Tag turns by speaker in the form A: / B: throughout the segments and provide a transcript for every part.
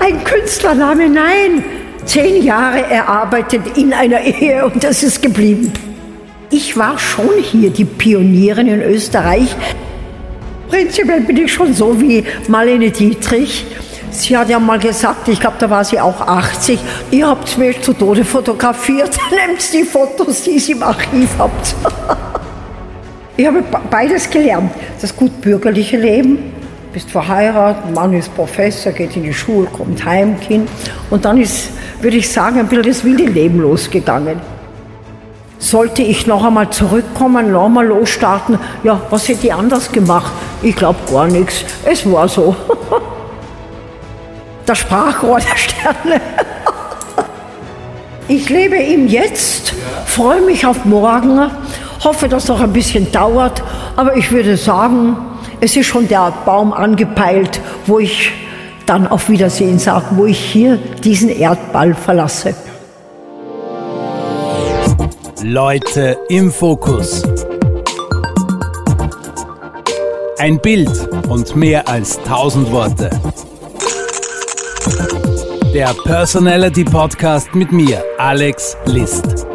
A: Ein Künstlername, nein. Zehn Jahre erarbeitet in einer Ehe und das ist geblieben. Ich war schon hier die Pionierin in Österreich. Prinzipiell bin ich schon so wie Marlene Dietrich. Sie hat ja mal gesagt, ich glaube, da war sie auch 80, ihr habt mich zu Tode fotografiert, nehmt die Fotos, die ihr im Archiv habt. ich habe beides gelernt. Das gut bürgerliche Leben, bist verheiratet, Mann ist Professor, geht in die Schule, kommt heim, Kind. Und dann ist, würde ich sagen, ein bisschen das wilde Leben losgegangen. Sollte ich noch einmal zurückkommen, noch einmal losstarten, ja, was hätte ich anders gemacht? Ich glaube gar nichts. Es war so. das Sprachrohr der Sterne. Ich lebe im Jetzt, freue mich auf morgen, hoffe, dass es noch ein bisschen dauert, aber ich würde sagen, es ist schon der Baum angepeilt, wo ich dann auf Wiedersehen sage, wo ich hier diesen Erdball verlasse.
B: Leute im Fokus. Ein Bild und mehr als tausend Worte. Der Personality Podcast mit mir, Alex List.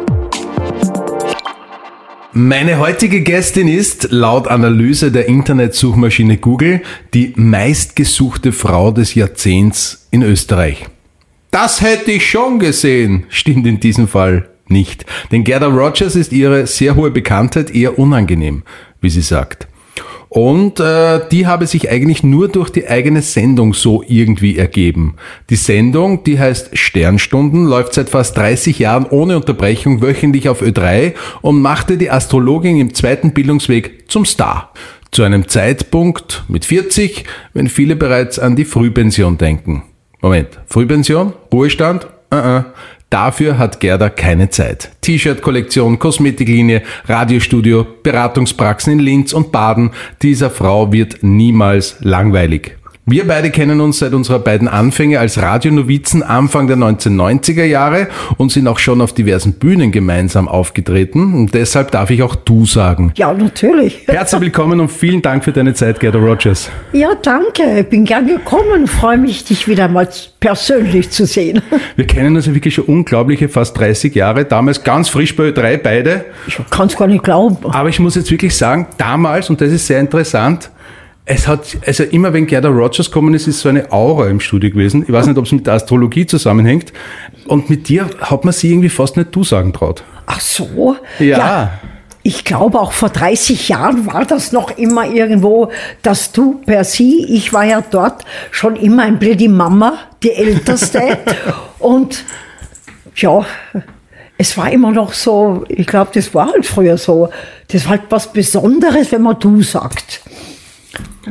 C: Meine heutige Gästin ist, laut Analyse der Internetsuchmaschine Google, die meistgesuchte Frau des Jahrzehnts in Österreich. Das hätte ich schon gesehen, stimmt in diesem Fall nicht. Denn Gerda Rogers ist ihre sehr hohe Bekanntheit eher unangenehm, wie sie sagt. Und äh, die habe sich eigentlich nur durch die eigene Sendung so irgendwie ergeben. Die Sendung, die heißt Sternstunden, läuft seit fast 30 Jahren ohne Unterbrechung wöchentlich auf Ö3 und machte die Astrologin im zweiten Bildungsweg zum Star. Zu einem Zeitpunkt mit 40, wenn viele bereits an die Frühpension denken. Moment, Frühpension? Ruhestand? Uh -uh. Dafür hat Gerda keine Zeit. T-Shirt-Kollektion, Kosmetiklinie, Radiostudio, Beratungspraxen in Linz und Baden. Dieser Frau wird niemals langweilig. Wir beide kennen uns seit unserer beiden Anfänge als Radionovizen Anfang der 1990er Jahre und sind auch schon auf diversen Bühnen gemeinsam aufgetreten. Und deshalb darf ich auch du sagen.
A: Ja, natürlich.
C: Herzlich willkommen und vielen Dank für deine Zeit, Gerda Rogers.
A: Ja, danke. Ich bin gern gekommen. Freue mich, dich wieder mal persönlich zu sehen.
C: Wir kennen uns ja wirklich schon unglaubliche fast 30 Jahre. Damals ganz frisch bei drei beide.
A: Ich kann es gar nicht glauben.
C: Aber ich muss jetzt wirklich sagen, damals, und das ist sehr interessant, es hat, also immer wenn Gerda Rogers kommen ist, ist so eine Aura im Studio gewesen. Ich weiß nicht, ob es mit der Astrologie zusammenhängt. Und mit dir hat man sie irgendwie fast nicht du sagen traut.
A: Ach so?
C: Ja. ja.
A: Ich glaube, auch vor 30 Jahren war das noch immer irgendwo, dass du per sie, ich war ja dort schon immer ein bisschen die Mama, die Älteste. und ja, es war immer noch so, ich glaube, das war halt früher so. Das war halt was Besonderes, wenn man du sagt.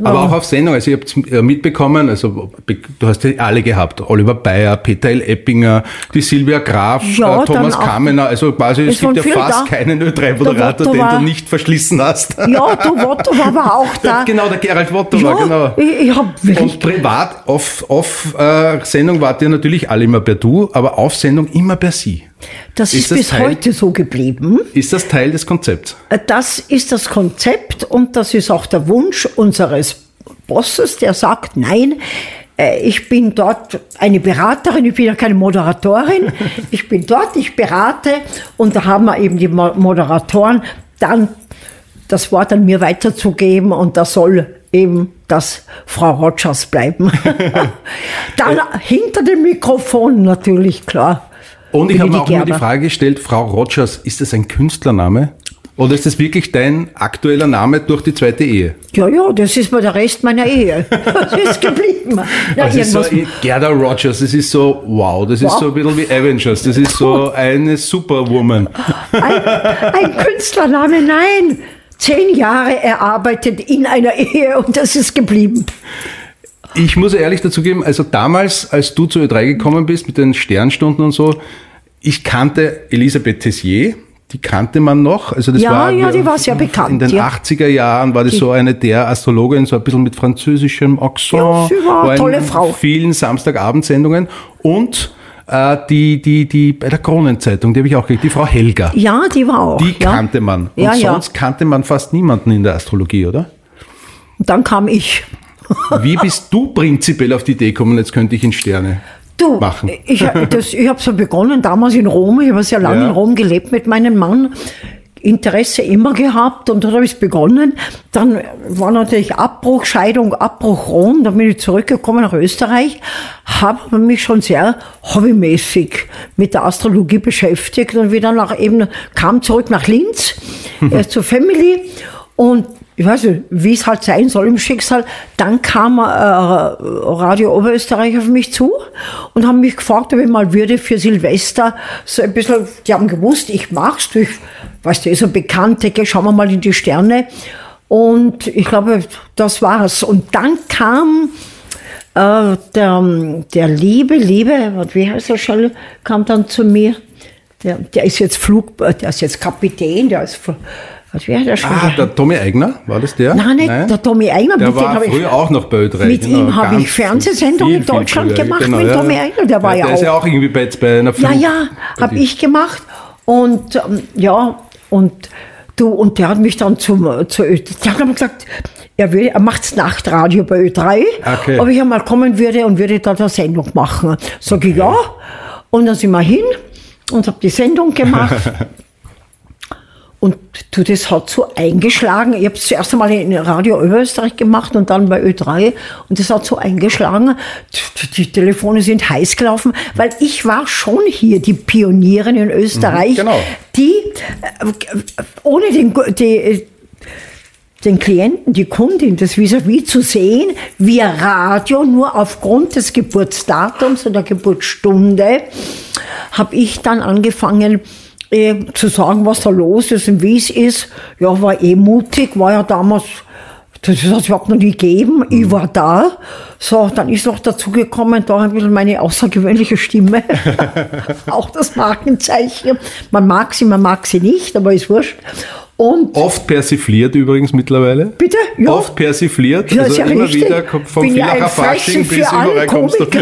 C: Aber auch auf Sendung, also ich habe äh, mitbekommen, also du hast ja alle gehabt, Oliver Bayer, Peter L. Eppinger, die Silvia Graf, ja, äh, Thomas Kamener, also quasi es gibt ja fast da. keinen Ö3-Moderator, den du nicht verschlissen hast.
A: Ja, du Wotto war aber auch da.
C: genau, der Gerald Wotto ja, war, genau.
A: Ich, ich hab
C: Und privat, auf, auf äh, Sendung wart ihr natürlich alle immer per Du, aber auf Sendung immer per Sie.
A: Das ist, ist das bis Teil, heute so geblieben.
C: Ist das Teil des Konzepts?
A: Äh, das ist das Konzept und das ist auch der Wunsch unseres Bosses, der sagt, nein, äh, ich bin dort eine Beraterin, ich bin ja keine Moderatorin. Ich bin dort, ich berate und da haben wir eben die Moderatoren dann das Wort an mir weiterzugeben und da soll eben das Frau Rogers bleiben. dann hinter dem Mikrofon natürlich, klar.
C: Und ich habe mir auch immer die Frage gestellt, Frau Rogers, ist das ein Künstlername? Oder ist das wirklich dein aktueller Name durch die zweite Ehe?
A: Ja, ja, das ist mal der Rest meiner Ehe. Das ist geblieben.
C: Ja, also ist so, Gerda Rogers, das ist so, wow, das wow. ist so ein bisschen wie Avengers, das ist so eine Superwoman.
A: Ein, ein Künstlername, nein. Zehn Jahre erarbeitet in einer Ehe und das ist geblieben.
C: Ich muss ehrlich dazu geben, also damals, als du zu Ö3 gekommen bist mit den Sternstunden und so, ich kannte Elisabeth Tessier, die kannte man noch. Also das
A: ja,
C: war,
A: ja, die war sehr bekannt.
C: In den ja. 80er Jahren war das die. so eine der Astrologin, so ein bisschen mit französischem Accent.
A: Ja, sie war, war eine tolle Frau.
C: vielen Samstagabendsendungen und äh, die, die, die bei der Kronenzeitung, die habe ich auch gekriegt, die Frau Helga.
A: Ja, die war auch.
C: Die ja. kannte man. Und
A: ja,
C: sonst kannte man fast niemanden in der Astrologie, oder?
A: Und dann kam ich.
C: Wie bist du prinzipiell auf die Idee gekommen, jetzt könnte ich in Sterne
A: Du,
C: machen?
A: ich, das- ich habe so begonnen damals in Rom. Ich habe sehr lange
C: Ja.
A: in Rom gelebt mit meinem Mann. Interesse immer gehabt und dann habe ich es begonnen. Dann war natürlich Abbruch, Scheidung, Abbruch Rom. Dann bin ich zurückgekommen nach Österreich, habe mich schon sehr hobbymäßig mit der Astrologie beschäftigt und wieder nach eben kam zurück nach Linz, erst zur Family und ich weiß nicht, wie es halt sein soll im Schicksal. Dann kam äh, Radio Oberösterreich auf mich zu und haben mich gefragt, ob ich mal würde für Silvester so ein bisschen, die haben gewusst, ich mach's durch, weißt du, so Bekannte, gell, schauen wir mal in die Sterne. Und ich glaube, das war's. Und dann kam äh, der, der liebe, liebe, wie heißt er schon, kam dann zu mir. Der, der ist jetzt Flug, der ist jetzt Kapitän, der ist, Fl- was wie heißt er schon?
C: Ah, der Tommy Eigner, war das der?
A: Nein, nicht der Tommy Eigner.
C: Der war
A: hab ich-
C: früher auch noch bei Ö3.
A: Mit
C: genau,
A: ihm habe ich Fernsehsendungen in
C: viel, viel
A: Deutschland
C: früher,
A: gemacht
C: genau,
A: mit
C: ja.
A: Tommy Eigner, der war ja
C: Der ist ja
A: auch-
C: auch irgendwie bei, bei einer
A: Ja,
C: Flug.
A: ja, habe ich gemacht. Und ähm, ja, und du, und der hat mich dann zum, zu Ö, der hat gesagt, er, will, er macht Nachtradio bei Ö3,
C: Okay.
A: ob ich einmal kommen würde und würde da eine Sendung machen. Sag ich ja. Und dann sind wir hin und habe die Sendung gemacht. Und du, das hat so eingeschlagen. Ich habe es zuerst einmal in Radio Österreich gemacht und dann bei Ö3. Und das hat so eingeschlagen. Die, die Telefone sind heiß gelaufen, weil ich war schon hier die Pionierin in Österreich,
C: Mhm, genau.
A: die äh, ohne den, die, den Klienten, die Kundin, das vis-à-vis zu sehen, via Radio, nur aufgrund des Geburtsdatums und der Geburtsstunde, habe ich dann angefangen äh, zu sagen, was da los ist und wie es ist. Ja, war eh mutig, war ja damals, das hat es überhaupt noch nie gegeben. Ich war da. So, dann ist noch dazu gekommen, da ein bisschen meine außergewöhnliche Stimme. Auch das Markenzeichen. Man mag sie, man mag sie nicht, aber ist wurscht. Und
C: Oft persifliert übrigens mittlerweile.
A: Bitte? Ja.
C: Oft persifliert.
A: Ja,
C: also
A: ist ja
C: immer
A: richtig.
C: wieder vom
A: Bin ja
C: Villacher Fasching bis überall kommst du.
A: Für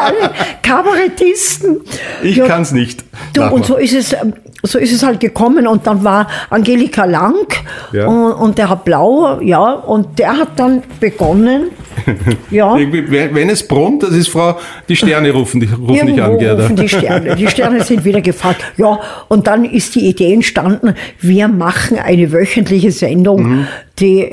A: alle Kabarettisten.
C: Ich
A: Ja.
C: kann's nicht.
A: Du, und
C: mal.
A: so ist es, so ist es halt gekommen und dann war Angelika Lang
C: Ja.
A: und, und der Herr Blau, ja, und der hat dann begonnen, ja.
C: Wenn es brummt, das ist Frau, die Sterne rufen, dich- rufen dich an,
A: Irgendwo
C: Gerda.
A: rufen die Sterne. Die Sterne sind wieder gefragt. Ja, und dann ist die Idee entstanden, wir machen eine wöchentliche Sendung,
C: Mhm.
A: die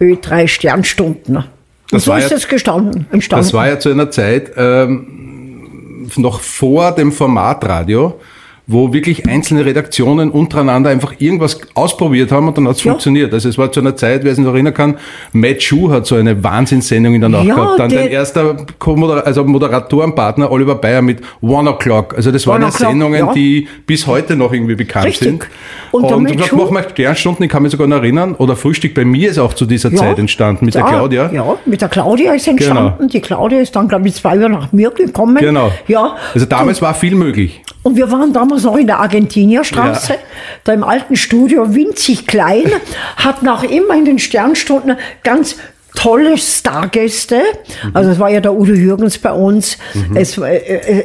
A: Ö3 Sternstunden. Und
C: Das
A: so ist
C: ja-
A: das gestanden, entstanden.
C: Das war ja zu einer Zeit ähm, noch vor dem Formatradio, wo wirklich einzelne Redaktionen untereinander einfach irgendwas ausprobiert haben und dann hat's
A: Ja.
C: funktioniert. Also es war zu einer Zeit, wer sich noch erinnern kann, Matt Schuh hat so eine Wahnsinnssendung in der Nacht
A: Ja,
C: gehabt. Dann dein erster Co-Moder- also Moderatorenpartner Oliver Bayer mit One O'Clock. Also das waren ja Sendungen,
A: ja.
C: die bis heute noch irgendwie bekannt
A: Richtig.
C: sind.
A: Und
C: Und, und gesagt,
A: Schuh-
C: mach mal Sternstunden, ich kann mich sogar noch erinnern. Oder Frühstück bei mir ist auch zu dieser Zeit entstanden mit der Claudia.
A: Ja, mit der Claudia ist entstanden.
C: Genau.
A: Die Claudia ist dann, glaube ich, zwei Jahre nach mir gekommen.
C: Genau.
A: Ja.
C: Also damals war viel möglich.
A: Und wir waren damals noch in der Argentinierstraße,
C: Ja.
A: da im alten Studio, winzig klein, hatten auch immer in den Sternstunden ganz tolle Stargäste.
C: Mhm.
A: Also es war ja der Udo Jürgens bei uns. Es war, äh, äh,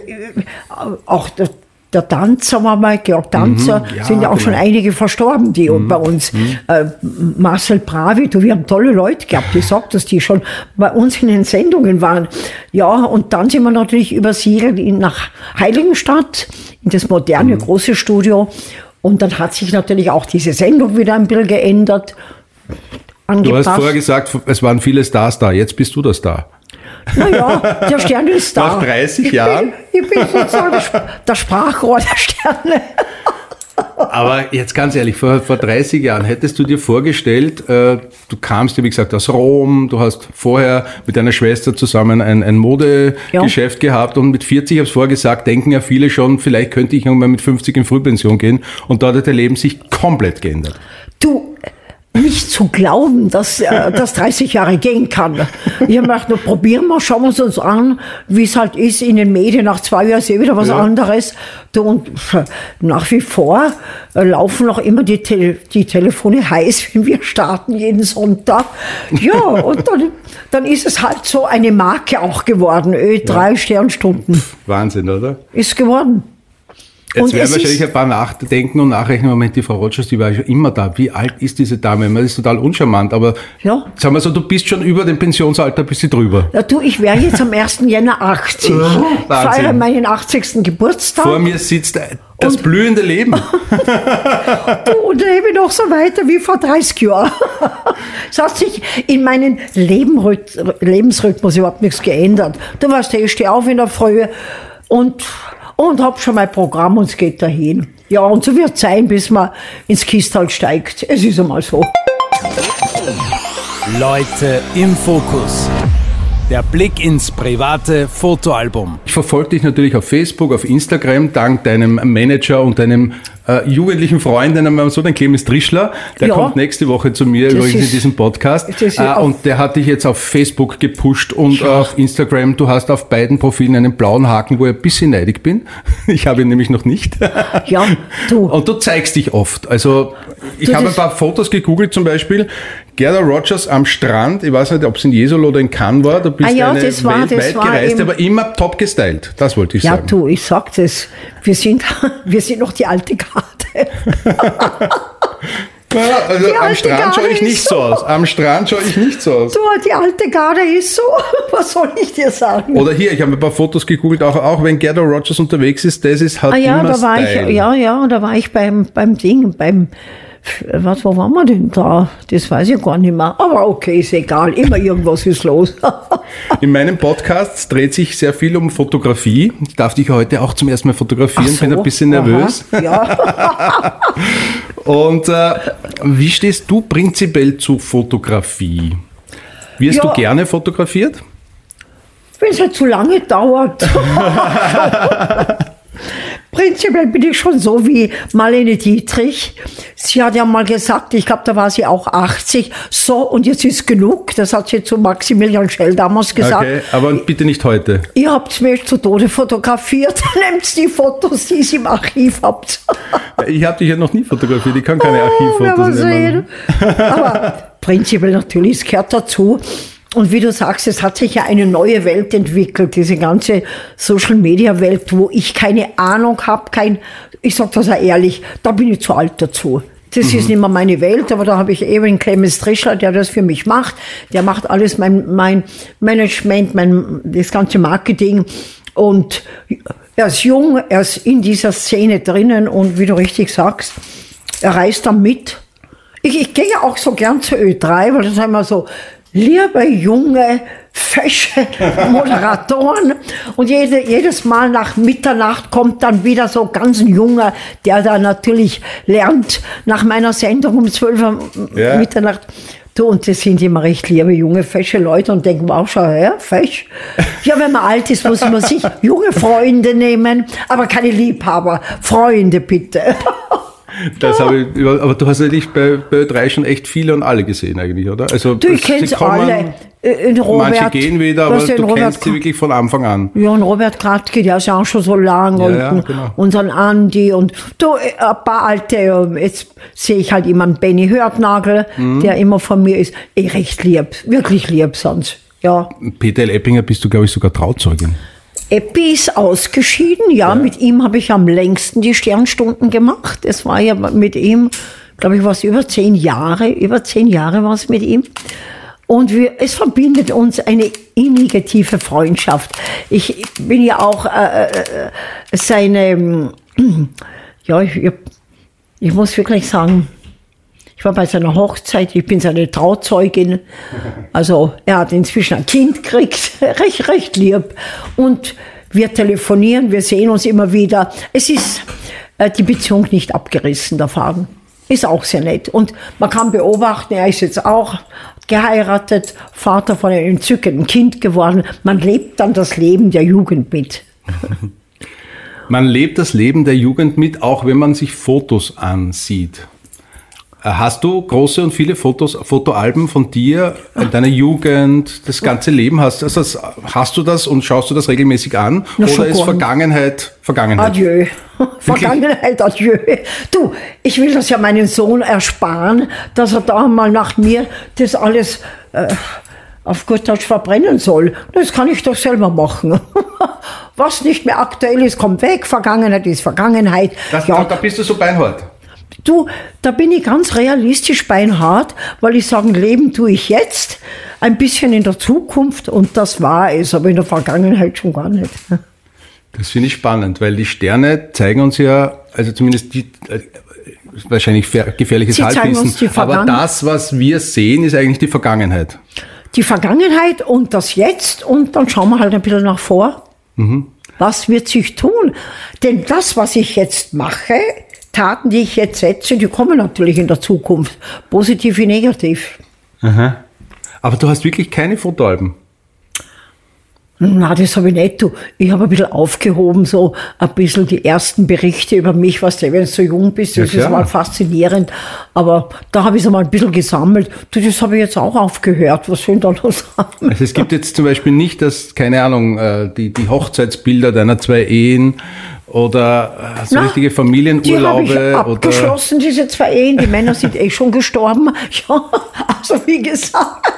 A: auch der, der Tanzer war mal, Georg Tanzer,
C: Mhm. Ja,
A: sind ja auch schon
C: genau.
A: einige verstorben, die bei uns. Äh, Marcel Bravi, du, wir haben tolle Leute gehabt, die sagt, dass die schon bei uns in den Sendungen waren. Ja, und dann sind wir natürlich übersiedelt in, nach Heiligenstadt, in das moderne
C: Mhm.
A: große Studio. Und dann hat sich natürlich auch diese Sendung wieder ein bisschen geändert.
C: Du
A: Angepasst.
C: hast vorher gesagt, es waren viele Stars da. Jetzt bist du der Star.
A: Naja, der Stern ist da.
C: Nach 30
A: ich
C: Jahren?
A: Bin, ich bin sozusagen das Sp- das Sprachrohr der Sterne.
C: Aber jetzt ganz ehrlich, vor, vor 30 Jahren hättest du dir vorgestellt, äh, du kamst ja wie gesagt aus Rom, du hast vorher mit deiner Schwester zusammen ein, ein Modegeschäft gehabt und mit 40, ich habe es vorher gesagt, denken ja viele schon, vielleicht könnte ich irgendwann mit 50 in Frühpension gehen und da hat dein Leben sich komplett geändert.
A: Nicht zu glauben, dass äh, das 30 Jahre gehen kann. Ich habe gedacht, nur probieren wir, schauen wir es uns an, wie es halt ist in den Medien. Nach zwei Jahren sehe ich wieder was
C: Ja.
A: anderes. Und nach wie vor äh, laufen noch immer die, Tele die Telefone heiß, wenn wir starten jeden Sonntag. Ja, und dann, dann ist es halt so eine Marke auch geworden. Ö3 Sternstunden
C: Wahnsinn, oder?
A: ist geworden.
C: Jetzt werden wahrscheinlich ein paar nachdenken und nachrechnen, Moment, die Frau Rogers, die war ja immer da. Wie alt ist diese Dame? Man ist total uncharmant, aber
A: Ja.
C: sagen wir so, du bist schon über dem Pensionsalter, bist du drüber.
A: ja, du, ich wäre jetzt am 1. Jänner 80. Ich feiere meinen 80. Geburtstag.
C: Vor mir sitzt das
A: Und-
C: blühende Leben.
A: Du, und lebe noch so weiter wie vor 30 Jahren. Es hat sich in meinem Lebensrhythmus überhaupt nichts geändert. Du weißt, ja, ich stehe auf in der Früh und, und hab schon mein Programm und es geht dahin. Ja, und so wird es sein, bis man ins Kistal steigt. Es ist einmal so.
B: Leute im Fokus. Der Blick ins private Fotoalbum.
C: Ich verfolge dich natürlich auf Facebook, auf Instagram, dank deinem Manager und deinem äh, jugendlichen Freund, nennen wir mal so, den Clemens Trischler. Der
A: Ja.
C: kommt nächste Woche zu mir
A: Das
C: übrigens in diesem Podcast. Äh, und der hat dich jetzt auf Facebook gepusht und auf Instagram. Du hast auf beiden Profilen einen blauen Haken, wo ich ein bisschen neidig bin. Ich habe ihn nämlich noch nicht.
A: Ja, du.
C: Und du zeigst dich oft. Also ich
A: Du,
C: habe ein paar Fotos gegoogelt, zum Beispiel Gerda Rogers am Strand. Ich weiß nicht, ob es in Jesolo oder in Cannes war. Du bist
A: Ah ja,
C: eine
A: das war-
C: weltweit gereist, aber immer top gestylt. Das wollte ich
A: Ja,
C: sagen.
A: du, ich sag das. Wir sind, wir sind noch die alte Garde.
C: Ja, also am Strand schaue ich nicht so
A: so.
C: aus. Am Strand schaue ich nicht so aus.
A: Du, die alte Garde ist so. Was soll ich dir sagen?
C: Oder hier, ich habe ein paar Fotos gegoogelt, auch, auch wenn Gerda Rogers unterwegs ist, das ist halt
A: Ah ja,
C: immer
A: da war
C: Style.
A: ich, ja, ja, da war ich beim, beim Ding, beim, was, wo waren wir denn da? Das weiß ich gar nicht mehr. Aber okay, ist egal, immer irgendwas ist los.
C: In meinem Podcast dreht sich sehr viel um Fotografie. Ich darf dich heute auch zum ersten Mal fotografieren,
A: so,
C: bin ein bisschen nervös.
A: Ja.
C: Und äh, wie stehst du prinzipiell zu Fotografie? Wirst
A: Ja.
C: du gerne fotografiert?
A: Wenn es halt zu lange dauert. Prinzipiell bin ich schon so wie Marlene Dietrich. Sie hat ja mal gesagt, ich glaube, da war sie auch 80, so und jetzt ist genug. Das hat sie zu Maximilian Schell damals gesagt.
C: Okay, aber bitte nicht heute.
A: Ihr habt mich zu Tode fotografiert. Nehmt die Fotos, die ihr im Archiv habt.
C: Ich habe dich ja noch nie fotografiert, ich kann keine
A: Oh,
C: Archivfotos nehmen.
A: sehen. Aber prinzipiell natürlich, es gehört dazu. Und wie du sagst, es hat sich ja eine neue Welt entwickelt, diese ganze Social-Media-Welt, wo ich keine Ahnung habe, kein, ich sag das auch ehrlich, da bin ich zu alt dazu. Das ist nicht mehr meine Welt, aber da habe ich eben Clemens Trischler, der das für mich macht. Der macht alles mein, mein Management, mein, das ganze Marketing. Und er ist jung, er ist in dieser Szene drinnen und wie du richtig sagst, er reist da mit. Ich, ich gehe ja auch so gern zur Ö3, weil das sind immer so liebe, junge, fesche Moderatoren. Und jede, jedes Mal nach Mitternacht kommt dann wieder so ganz ein Junger, der da natürlich lernt nach meiner Sendung um 12 Uhr
C: Ja.
A: Mitternacht. Du, und das sind immer recht liebe, junge, fesche Leute und denken, wow, schau her, fesch. Ja, wenn man alt ist, muss man sich junge Freunde nehmen, aber keine Liebhaber. Freunde bitte.
C: Das habe ich, aber du hast natürlich bei, bei Ö3 schon echt viele und alle gesehen eigentlich, oder? Also
A: Du, ich
C: sie
A: kenn's
C: kommen,
A: alle. Äh, in Robert,
C: Manche gehen wieder, aber du
A: in
C: kennst
A: Robert,
C: sie wirklich von Anfang an.
A: Ja, und Robert Kratke, der ist auch schon so lang.
C: Ja,
A: und
C: ja, genau.
A: unseren Andi und du, äh, ein paar alte, jetzt sehe ich halt immer einen Benny Hörtnagel,
C: Mhm.
A: der immer von mir ist. Eh, recht lieb, wirklich lieb sonst. Ja.
C: Peter L. Eppinger bist du, glaube ich, sogar Trauzeugin.
A: Eppi ist ausgeschieden, ja, mit ihm habe ich am längsten die Sternstunden gemacht. Es war ja mit ihm, glaube ich, war es über zehn Jahre, über zehn Jahre war es mit ihm. Und wir, es verbindet uns eine innige, tiefe Freundschaft. Ich bin ja auch äh, äh, seine, ähm, ja, ich, ich muss wirklich sagen, ich war bei seiner Hochzeit, ich bin seine Trauzeugin. Also er hat inzwischen ein Kind gekriegt, recht, recht lieb. Und wir telefonieren, wir sehen uns immer wieder. Es ist äh, die Beziehung nicht abgerissen, der Faden. Ist auch sehr nett. Und man kann beobachten, er ist jetzt auch geheiratet, Vater von einem entzückenden Kind geworden. Man lebt dann das Leben der Jugend mit.
C: Man lebt das Leben der Jugend mit, auch wenn man sich Fotos ansieht. Äh, Hast du große und viele Fotos, Fotoalben von dir, deiner Jugend, das ganze Leben? Hast, also hast du das und schaust du das regelmäßig an?
A: Na,
C: oder ist. Vergangenheit Vergangenheit?
A: Adieu. Vergangenheit, adieu. Du, ich will das ja meinem Sohn ersparen, dass er da mal nach mir das alles äh, auf gut Deutsch verbrennen soll. Das kann ich doch selber machen. was nicht mehr aktuell ist, kommt weg. Vergangenheit ist Vergangenheit.
C: Das,
A: ja,
C: da, da bist du so beinhart.
A: Du, da bin ich ganz realistisch beinhart, weil ich sagen, Leben tue ich jetzt, ein bisschen in der Zukunft und das war es, aber in der Vergangenheit schon gar nicht.
C: Das finde ich spannend, weil die Sterne zeigen uns ja, also zumindest die, äh, wahrscheinlich gefährliches Halbwissen, aber das, was wir sehen, ist eigentlich die Vergangenheit.
A: Die Vergangenheit und das Jetzt und dann schauen wir halt ein bisschen nach vor. Was wird sich tun? Denn das, was ich jetzt mache, Taten, die ich jetzt setze, die kommen natürlich in der Zukunft. Positiv wie negativ.
C: Aber du hast wirklich keine Fotoalben.
A: Na, das habe ich nicht. Du. Ich habe ein bisschen aufgehoben, so ein bisschen die ersten Berichte über mich, was du, wenn du so jung bist, das
C: Ja,
A: ist mal faszinierend. Aber da habe ich es mal ein bisschen gesammelt. Du, das habe ich jetzt auch aufgehört. Was soll ich da noch sagen?
C: Also es gibt jetzt zum Beispiel nicht, dass, keine Ahnung, äh, die, die Hochzeitsbilder deiner zwei Ehen oder äh, so
A: Na,
C: richtige
A: Die habe ich
C: Familienurlaube oder
A: abgeschlossen, diese zwei Ehen. Die Männer sind eh schon gestorben. Ja, also wie gesagt.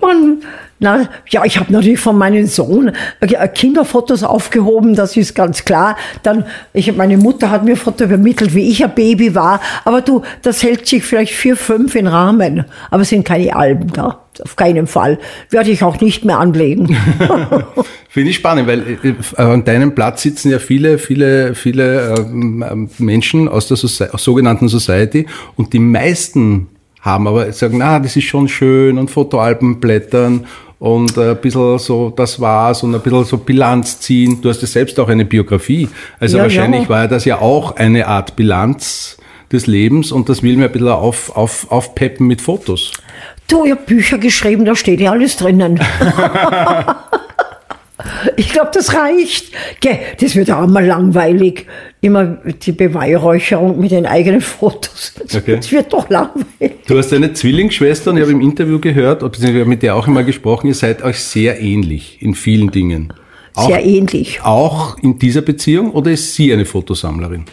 A: Mann. Na, ja, ich habe natürlich von meinem Sohn äh, Kinderfotos aufgehoben, das ist ganz klar. Dann, ich, meine Mutter hat mir Foto übermittelt, wie ich ein Baby war. Aber du, das hält sich vielleicht vier, fünf in Rahmen. Aber es sind keine Alben da. Auf keinen Fall. Werde ich auch nicht mehr anlegen.
C: Finde ich spannend, weil äh, an deinem Platz sitzen ja viele, viele, viele ähm, ähm, Menschen aus der Soci aus sogenannten Society und die meisten haben aber sagen, na, das ist schon schön und Fotoalben blättern und äh, ein bisschen so, das war's und ein bisschen so Bilanz ziehen. Du hast ja selbst auch eine Biografie. Also
A: Ja,
C: wahrscheinlich
A: ja.
C: war das ja auch eine Art Bilanz des Lebens und das will mir ein bisschen auf, auf, aufpeppen mit Fotos.
A: Du, ich habe Bücher geschrieben, da steht ja alles drinnen. ich glaube, das reicht. Das wird auch mal langweilig. Immer die Beweihräucherung mit den eigenen Fotos. Das,
C: Okay.
A: wird doch langweilig.
C: Du hast eine Zwillingsschwester und ich habe im Interview gehört, beziehungsweise ich habe mit der auch immer gesprochen, ihr seid euch sehr ähnlich in vielen Dingen. Auch,
A: Sehr ähnlich.
C: auch in dieser Beziehung oder ist sie eine Fotosammlerin?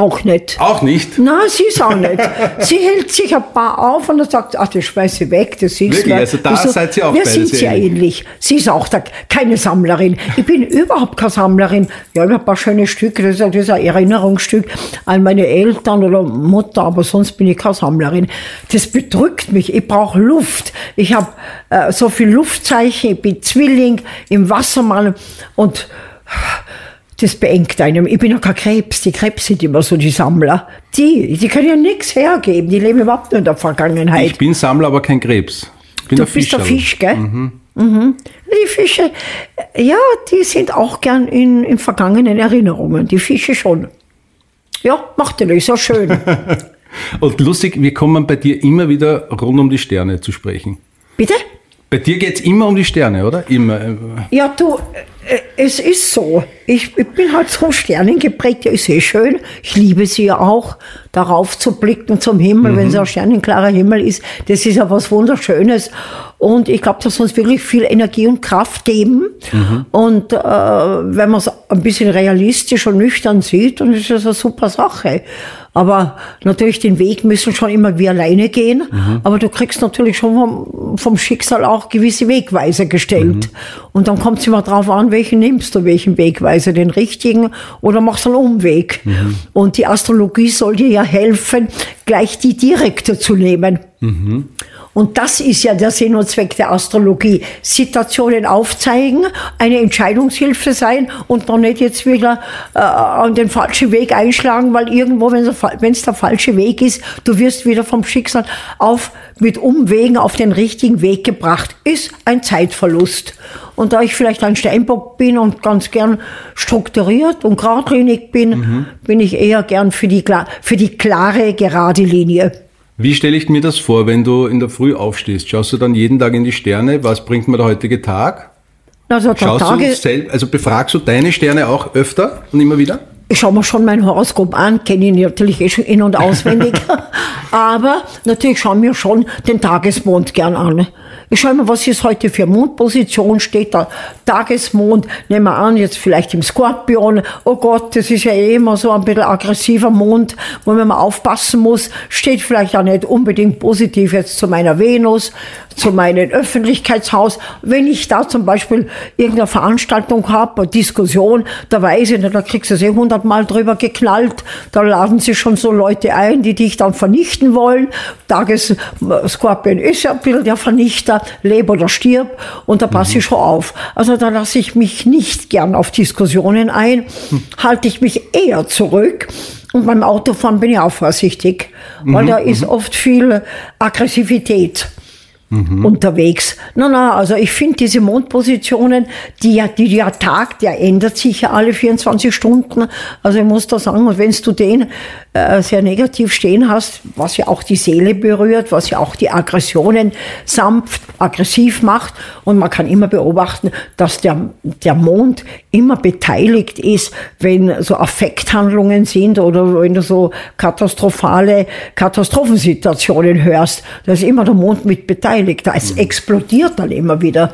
A: Auch nicht.
C: Auch nicht.
A: Na, sie ist auch nicht. Sie hält sich ein paar auf und dann sagt, ach, das schmeiß ich weg, das ist
C: Wirklich? Also da seid ihr auch
A: Wir sind
C: sehr ähnlich.
A: ähnlich. Sie ist auch da, keine Sammlerin. Ich bin überhaupt keine Sammlerin. Ja, ich habe ein paar schöne Stücke, das ist, ein- das ist ein Erinnerungsstück an meine Eltern oder Mutter, aber sonst bin ich keine Sammlerin. Das bedrückt mich. Ich brauche Luft. Ich habe äh, so viel Luftzeichen, ich bin Zwilling im Wassermann und das beengt einem. Ich bin ja kein Krebs. Die Krebs sind immer so die Sammler. Die, die können ja nichts hergeben. Die leben überhaupt nur in der Vergangenheit.
C: Ich bin Sammler, aber kein Krebs. Ich bin
A: du
C: ein
A: bist der. Fisch, gell? Mhm. Die Fische, ja, die sind auch gern in, in vergangenen Erinnerungen. Die Fische schon. Ja, macht ja ist ja schön.
C: Und lustig, wir kommen bei dir immer wieder rund um die Sterne zu sprechen.
A: Bitte?
C: Bei dir geht's immer um die Sterne, oder? Immer. äh,
A: Ja, du, äh, es ist so. Ich, ich bin halt so sternengeprägt. Ja, ist eh schön. Ich liebe sie ja auch, darauf zu blicken zum Himmel, wenn so ein sternenklarer Himmel ist. Das ist ja was Wunderschönes. Und ich glaube, das uns wirklich viel Energie und Kraft geben. Und äh, wenn man es ein bisschen realistisch und nüchtern sieht, dann ist das eine super Sache. Aber natürlich den Weg müssen schon immer wir alleine gehen. Aber du kriegst natürlich schon vom, vom Schicksal auch gewisse Wegweiser gestellt. Und dann kommt es immer drauf an, welchen nimmst du, welchen Wegweiser, den richtigen oder machst einen Umweg. Und die Astrologie soll dir ja helfen, gleich die direkte zu nehmen. Und das ist ja der Sinn und Zweck der Astrologie. Situationen aufzeigen, eine Entscheidungshilfe sein und dann nicht jetzt wieder äh, an den falschen Weg einschlagen, weil irgendwo, wenn es der falsche Weg ist, du wirst wieder vom Schicksal auf mit Umwegen auf den richtigen Weg gebracht, ist ein Zeitverlust. Und da ich vielleicht ein Steinbock bin und ganz gern strukturiert und geradlinig bin, bin ich eher gern für die, für die klare, gerade Linie.
C: Wie stelle ich mir das vor, wenn du in der Früh aufstehst? Schaust du dann jeden Tag in die Sterne? Was bringt mir der heutige Tag?
A: Also der
C: Schaust
A: Tage,
C: du selbst, also befragst du deine Sterne auch öfter und immer wieder?
A: ich schaue mir schon mein Horoskop an, kenne ihn natürlich eh schon in- und auswendig. Aber natürlich schauen wir schon den Tagesmond gern an. Ich schaue mal, was ist heute für Mondposition, steht da Tagesmond, nehmen wir an, jetzt vielleicht im Skorpion, oh Gott, das ist ja eh immer so ein bisschen aggressiver Mond, wo man mal aufpassen muss, steht vielleicht auch nicht unbedingt positiv jetzt zu meiner Venus, zu meinem Öffentlichkeitshaus. Wenn ich da zum Beispiel irgendeine Veranstaltung habe, Diskussion, da weiß ich nicht, da kriegst du es eh hundertmal drüber geknallt, da laden sie schon so Leute ein, die dich dann vernichten wollen. Tagesskorpion ist ja ein bisschen der Vernichter, leb oder stirb, und da passe ich schon auf. Also da lasse ich mich nicht gern auf Diskussionen ein, halte ich mich eher zurück. Und beim Autofahren bin ich auch vorsichtig, weil da ist oft viel Aggressivität unterwegs. Na, na, also ich finde diese Mondpositionen, die ja, die ja Tag, der ändert sich ja alle 24 Stunden. Also ich muss da sagen, wenn du den äh, sehr negativ stehen hast, was ja auch die Seele berührt, was ja auch die Aggressionen sanft, aggressiv macht. Und man kann immer beobachten, dass der, der Mond immer beteiligt ist, wenn so Affekthandlungen sind oder wenn du so katastrophale Katastrophensituationen hörst. Da ist immer der Mond mit beteiligt. Da es explodiert dann immer wieder.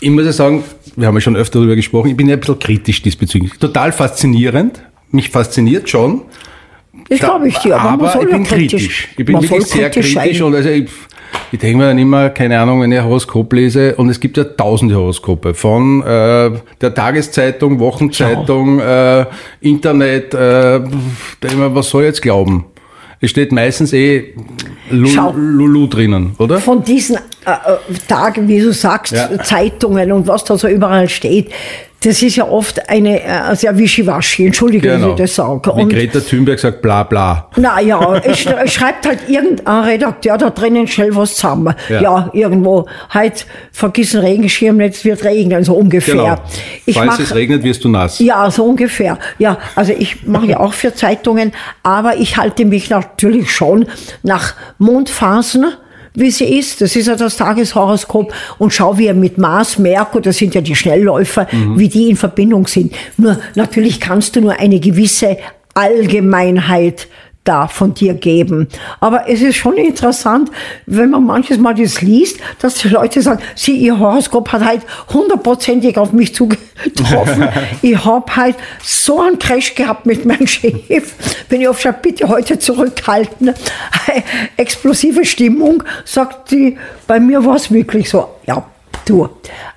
C: Ich muss ja sagen, wir haben ja schon öfter darüber gesprochen, ich bin ja ein bisschen kritisch diesbezüglich. Total faszinierend. Mich fasziniert schon.
A: Das glaube ich dir, aber,
C: aber ich bin
A: ja kritisch.
C: kritisch. Ich bin
A: man
C: wirklich sehr
A: kritisch
C: kritisch und also ich, ich denke mir dann immer, keine Ahnung, wenn ich ein Horoskop lese und es gibt ja tausende Horoskope von äh, der Tageszeitung, Wochenzeitung, äh, Internet, äh, denke was soll ich jetzt glauben? Es steht meistens eh Lu-
A: Schau.
C: Lulu drinnen, oder?
A: von diesen äh, äh, Tagen, wie du sagst,
C: Ja.
A: Zeitungen und was da so überall steht, das ist ja oft eine äh, sehr wischiwaschi, entschuldige, dass ich das sage.
C: Genau. Wie
A: Und
C: Greta Thunberg sagt, bla bla.
A: naja, es schreibt halt irgendein Redakteur da drinnen schnell was zusammen.
C: Ja.
A: Ja, irgendwo, halt, vergiss den Regenschirm, jetzt wird regnen, so ungefähr.
C: Genau.
A: Ich
C: Falls
A: mach-
C: es regnet, wirst du nass.
A: ja, so ungefähr. Ja, also ich mache ja auch für Zeitungen, aber ich halte mich natürlich schon nach Mondphasen, wie sie ist. Das ist ja das Tageshoroskop und schau, wie er mit Mars, Merkur, das sind ja die Schnellläufer, wie die in Verbindung sind. Nur natürlich kannst du nur eine gewisse Allgemeinheit da von dir geben. Aber es ist schon interessant, wenn man manches Mal das liest, dass die Leute sagen, sie, ihr Horoskop hat halt hundertprozentig auf mich zugetroffen. ich hab halt so einen Crash gehabt mit meinem Chef. Bin ich oft schon, bitte heute zurückhalten. Explosive Stimmung, sagt die, bei mir war es wirklich so, ja, du.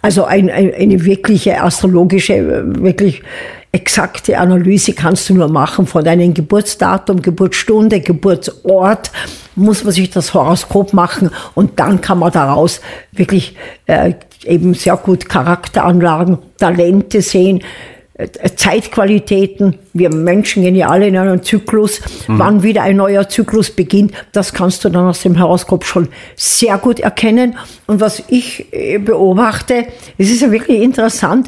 A: Also ein, ein, eine wirkliche astrologische, äh, wirklich exakte Analyse kannst du nur machen von deinem Geburtsdatum, Geburtsstunde, Geburtsort, muss man sich das Horoskop machen und dann kann man daraus wirklich äh, eben sehr gut Charakteranlagen, Talente sehen, äh, Zeitqualitäten. Wir Menschen gehen ja alle in einen Zyklus. Wann wieder ein neuer Zyklus beginnt, das kannst du dann aus dem Horoskop schon sehr gut erkennen. Und was ich äh, beobachte, es ist ja wirklich interessant,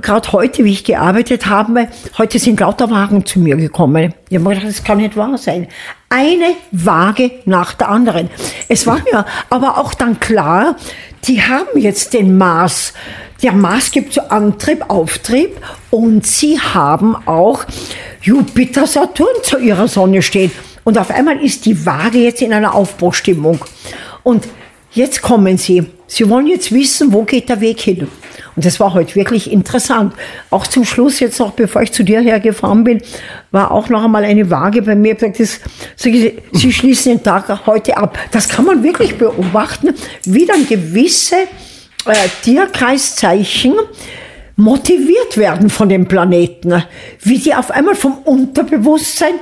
A: gerade heute, wie ich gearbeitet habe, heute sind lauter Wagen zu mir gekommen. Ich habe mir gedacht, das kann nicht wahr sein. Eine Waage nach der anderen. Es war mir aber auch dann klar, die haben jetzt den Mars. Der Mars gibt so Antrieb, Auftrieb und sie haben auch Jupiter, Saturn zu ihrer Sonne stehen. Und auf einmal ist die Waage jetzt in einer Aufbruchstimmung. Und jetzt kommen sie. Sie wollen jetzt wissen, wo geht der Weg hin. Und das war heute wirklich interessant. Auch zum Schluss, jetzt noch, bevor ich zu dir hergefahren bin, war auch noch einmal eine Waage bei mir. Gesagt, das, ich, Sie schließen den Tag heute ab. Das kann man wirklich beobachten, wie dann gewisse äh, Tierkreiszeichen motiviert werden von den Planeten. Wie die auf einmal vom Unterbewusstsein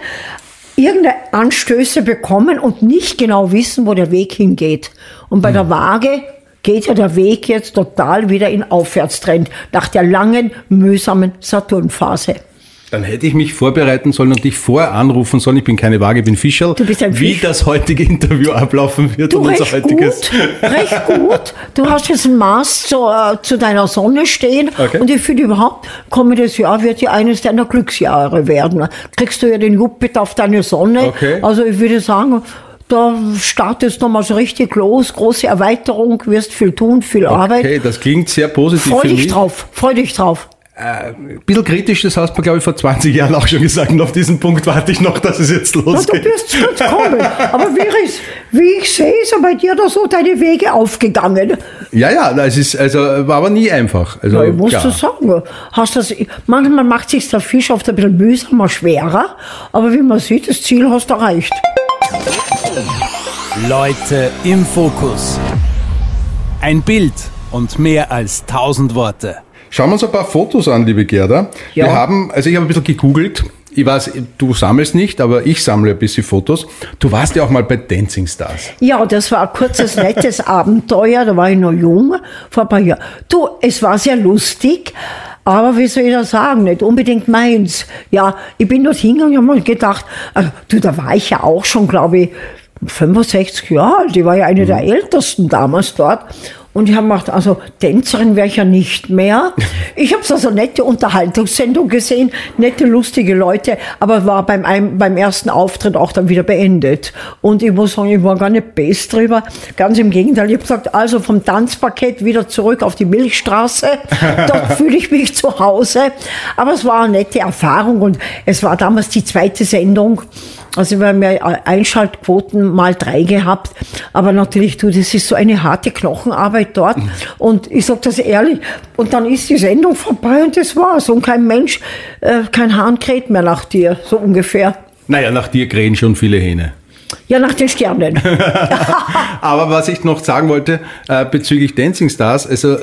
A: irgendeine Anstöße bekommen und nicht genau wissen, wo der Weg hingeht. Und bei der Waage geht ja der Weg jetzt total wieder in Aufwärtstrend nach der langen, mühsamen Saturnphase.
C: Dann hätte ich mich vorbereiten sollen und dich vorher anrufen sollen. Ich bin keine Waage, ich bin Fischerl.
A: Du bist ein
C: Wie
A: Fisch.
C: das heutige Interview ablaufen wird
A: Du
C: und unser heutiges.
A: gut, recht gut. Du hast jetzt ein Maß zu, äh, zu deiner Sonne stehen
C: Okay.
A: und ich finde überhaupt, kommendes Jahr wird ja eines deiner Glücksjahre werden. Kriegst du ja den Jupiter auf deine Sonne.
C: Okay.
A: Also ich würde sagen, da startest du mal so richtig los, große Erweiterung, wirst viel tun, viel
C: Okay,
A: Arbeit.
C: das klingt sehr positiv
A: Freu dich drauf, freu dich drauf.
C: ein bisschen kritisch, das hast du, glaube ich, vor 20 Jahren auch schon gesagt. Und auf diesen Punkt warte ich noch, dass es jetzt
A: Na, du
C: losgeht.
A: wirst jetzt kommen. Aber wie ich, wie ich sehe, sind bei dir da so deine Wege aufgegangen.
C: Ja, ja, es ist, also, war aber nie einfach. Also,
A: Ja, ich muss
C: klar.
A: das sagen. Hast das, manchmal macht sich der Fisch oft ein bisschen mühsamer, schwerer. Aber wie man sieht, das Ziel hast du erreicht.
B: Leute im Fokus. Ein Bild und mehr als tausend Worte.
C: Schauen wir uns ein paar Fotos an, liebe Gerda.
A: Ja.
C: Wir haben, also ich habe ein bisschen gegoogelt. Ich weiß, du sammelst nicht, aber ich sammle ein bisschen Fotos. Du warst ja auch mal bei Dancing Stars.
A: Ja, das war ein kurzes, nettes Abenteuer. Da war ich noch jung, vor ein paar Jahren. Du, es war sehr lustig. Aber wie soll ich das sagen? Nicht unbedingt meins. Ja, ich bin dort hingegangen und habe mir gedacht, äh, du, da war ich ja auch schon, glaube ich, 65 Jahre alt. Ich war ja eine der ältesten damals dort. Und ich habe gedacht, also Tänzerin wäre ich ja nicht mehr. Ich habe so eine nette Unterhaltungssendung gesehen, nette, lustige Leute, aber war beim, beim ersten Auftritt auch dann wieder beendet. Und ich muss sagen, ich war gar nicht best drüber. Ganz im Gegenteil, ich habe gesagt, also vom Tanzparkett wieder zurück auf die Milchstraße. Dort fühle ich mich zu Hause. Aber es war eine nette Erfahrung und es war damals die zweite Sendung. Also wir haben ja Einschaltquoten mal drei gehabt, aber natürlich, du, das ist so eine harte Knochenarbeit dort. Und ich sag das ehrlich, und dann ist die Sendung vorbei und das war's. Und kein Mensch, äh, kein Hahn kräht mehr nach dir, so ungefähr.
C: Naja, nach dir krähen schon viele Hähne.
A: Ja, nach den Sternen.
C: Aber was ich noch sagen wollte äh, bezüglich Dancing Stars, also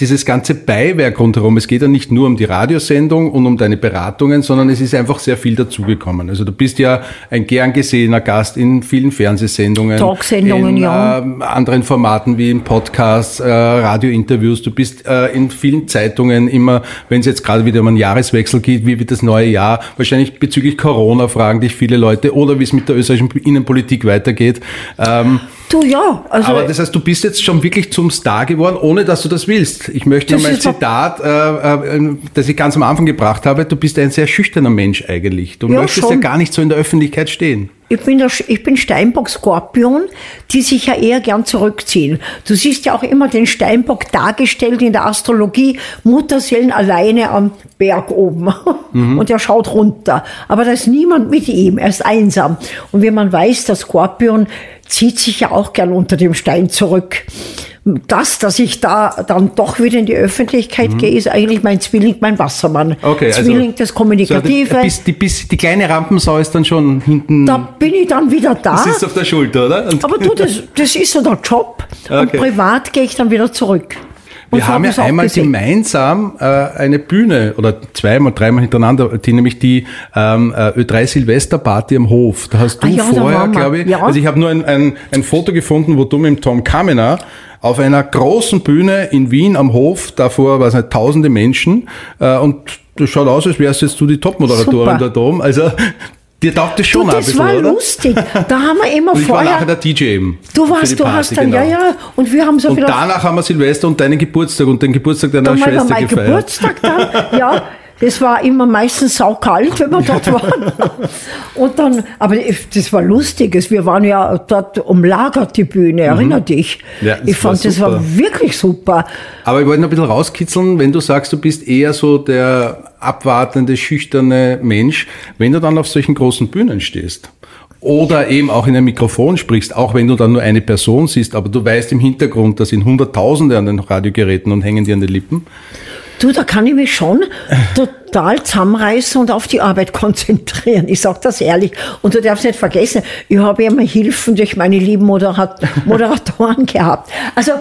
C: dieses ganze Beiwerk rundherum, es geht ja nicht nur um die Radiosendung und um deine Beratungen, sondern es ist einfach sehr viel dazugekommen. Also du bist ja ein gern gesehener Gast in vielen Fernsehsendungen,
A: Talksendungen,
C: in
A: ja.
C: äh, anderen Formaten wie in Podcasts, äh, Radiointerviews. Du bist äh, in vielen Zeitungen immer, wenn es jetzt gerade wieder um einen Jahreswechsel geht, wie wird das neue Jahr, wahrscheinlich bezüglich Corona fragen dich viele Leute oder wie es mit der österreichischen Innenpolitik weitergeht. Ähm,
A: du, ja, also.
C: aber das heißt, du bist jetzt schon wirklich zum Star geworden, ohne dass du das willst. Ich möchte
A: Das
C: noch mal ein Zitat, äh, äh, das ich ganz am Anfang gebracht habe. Du bist ein sehr schüchterner Mensch eigentlich. Du
A: Ja,
C: möchtest
A: schon.
C: ja gar nicht so in der Öffentlichkeit stehen.
A: Ich bin, der, ich bin Steinbock-Skorpion, die sich ja eher gern zurückziehen. Du siehst ja auch immer den Steinbock dargestellt in der Astrologie, Mutterseelen alleine am Berg oben. Und er schaut runter. Aber da ist niemand mit ihm, er ist einsam. Und wie man weiß, der Skorpion zieht sich ja auch gern unter dem Stein zurück. Das, dass ich da dann doch wieder in die Öffentlichkeit gehe, ist eigentlich mein Zwilling, mein Wassermann.
C: Okay, also
A: Zwilling, das Kommunikative.
C: So, bis, die, bis, die kleine Rampensau ist dann schon hinten.
A: da bin ich dann wieder da.
C: das ist auf der Schulter, oder? Und
A: Aber du, das, das ist so der Job. Und
C: Okay.
A: privat gehe ich dann wieder zurück.
C: Wir haben ja einmal
A: gesehen.
C: gemeinsam äh, eine Bühne oder zweimal, dreimal hintereinander, die nämlich die ähm, äh, Ö3 Silvesterparty am Hof. Da hast du
A: Ah ja,
C: vorher,
A: waren
C: glaube ich,
A: Ja.
C: also ich habe nur ein, ein, ein Foto gefunden, wo du mit Tom Kamener auf einer großen Bühne in Wien am Hof, davor weiß nicht, tausende Menschen äh, und das schaut aus, als wärst jetzt du die Top-Moderatorin da oben. Also dir taugt das schon
A: Du,
C: ein
A: das
C: bisschen,
A: war
C: oder?
A: lustig. Da haben wir immer
C: Und ich war nachher
A: vorher.
C: der DJ eben.
A: Du warst, du
C: Party,
A: hast dann,
C: genau.
A: ja, ja. Und wir haben so
C: Und danach haben wir Silvester und deinen Geburtstag und den Geburtstag deiner
A: dann
C: Schwester gefeiert.
A: Geburtstag dann, ja. Das war immer meistens saukalt, wenn wir dort waren. Und dann, aber das war lustig. Wir waren ja dort umlagert, die Bühne, erinner dich.
C: Mhm. Ja,
A: ich fand,
C: war
A: das war
C: super.
A: wirklich super.
C: Aber ich wollte noch ein bisschen rauskitzeln, wenn du sagst, du bist eher so der abwartende, schüchterne Mensch, wenn du dann auf solchen großen Bühnen stehst. Oder eben auch in ein Mikrofon sprichst, auch wenn du dann nur eine Person siehst, aber du weißt im Hintergrund, da sind Hunderttausende an den Radiogeräten und hängen dir an den Lippen.
A: Du, da kann ich mich schon total zusammenreißen und auf die Arbeit konzentrieren. Ich sag das ehrlich. Und du darfst nicht vergessen, ich habe ja immer Hilfen durch meine lieben Moderat Moderatoren gehabt. Also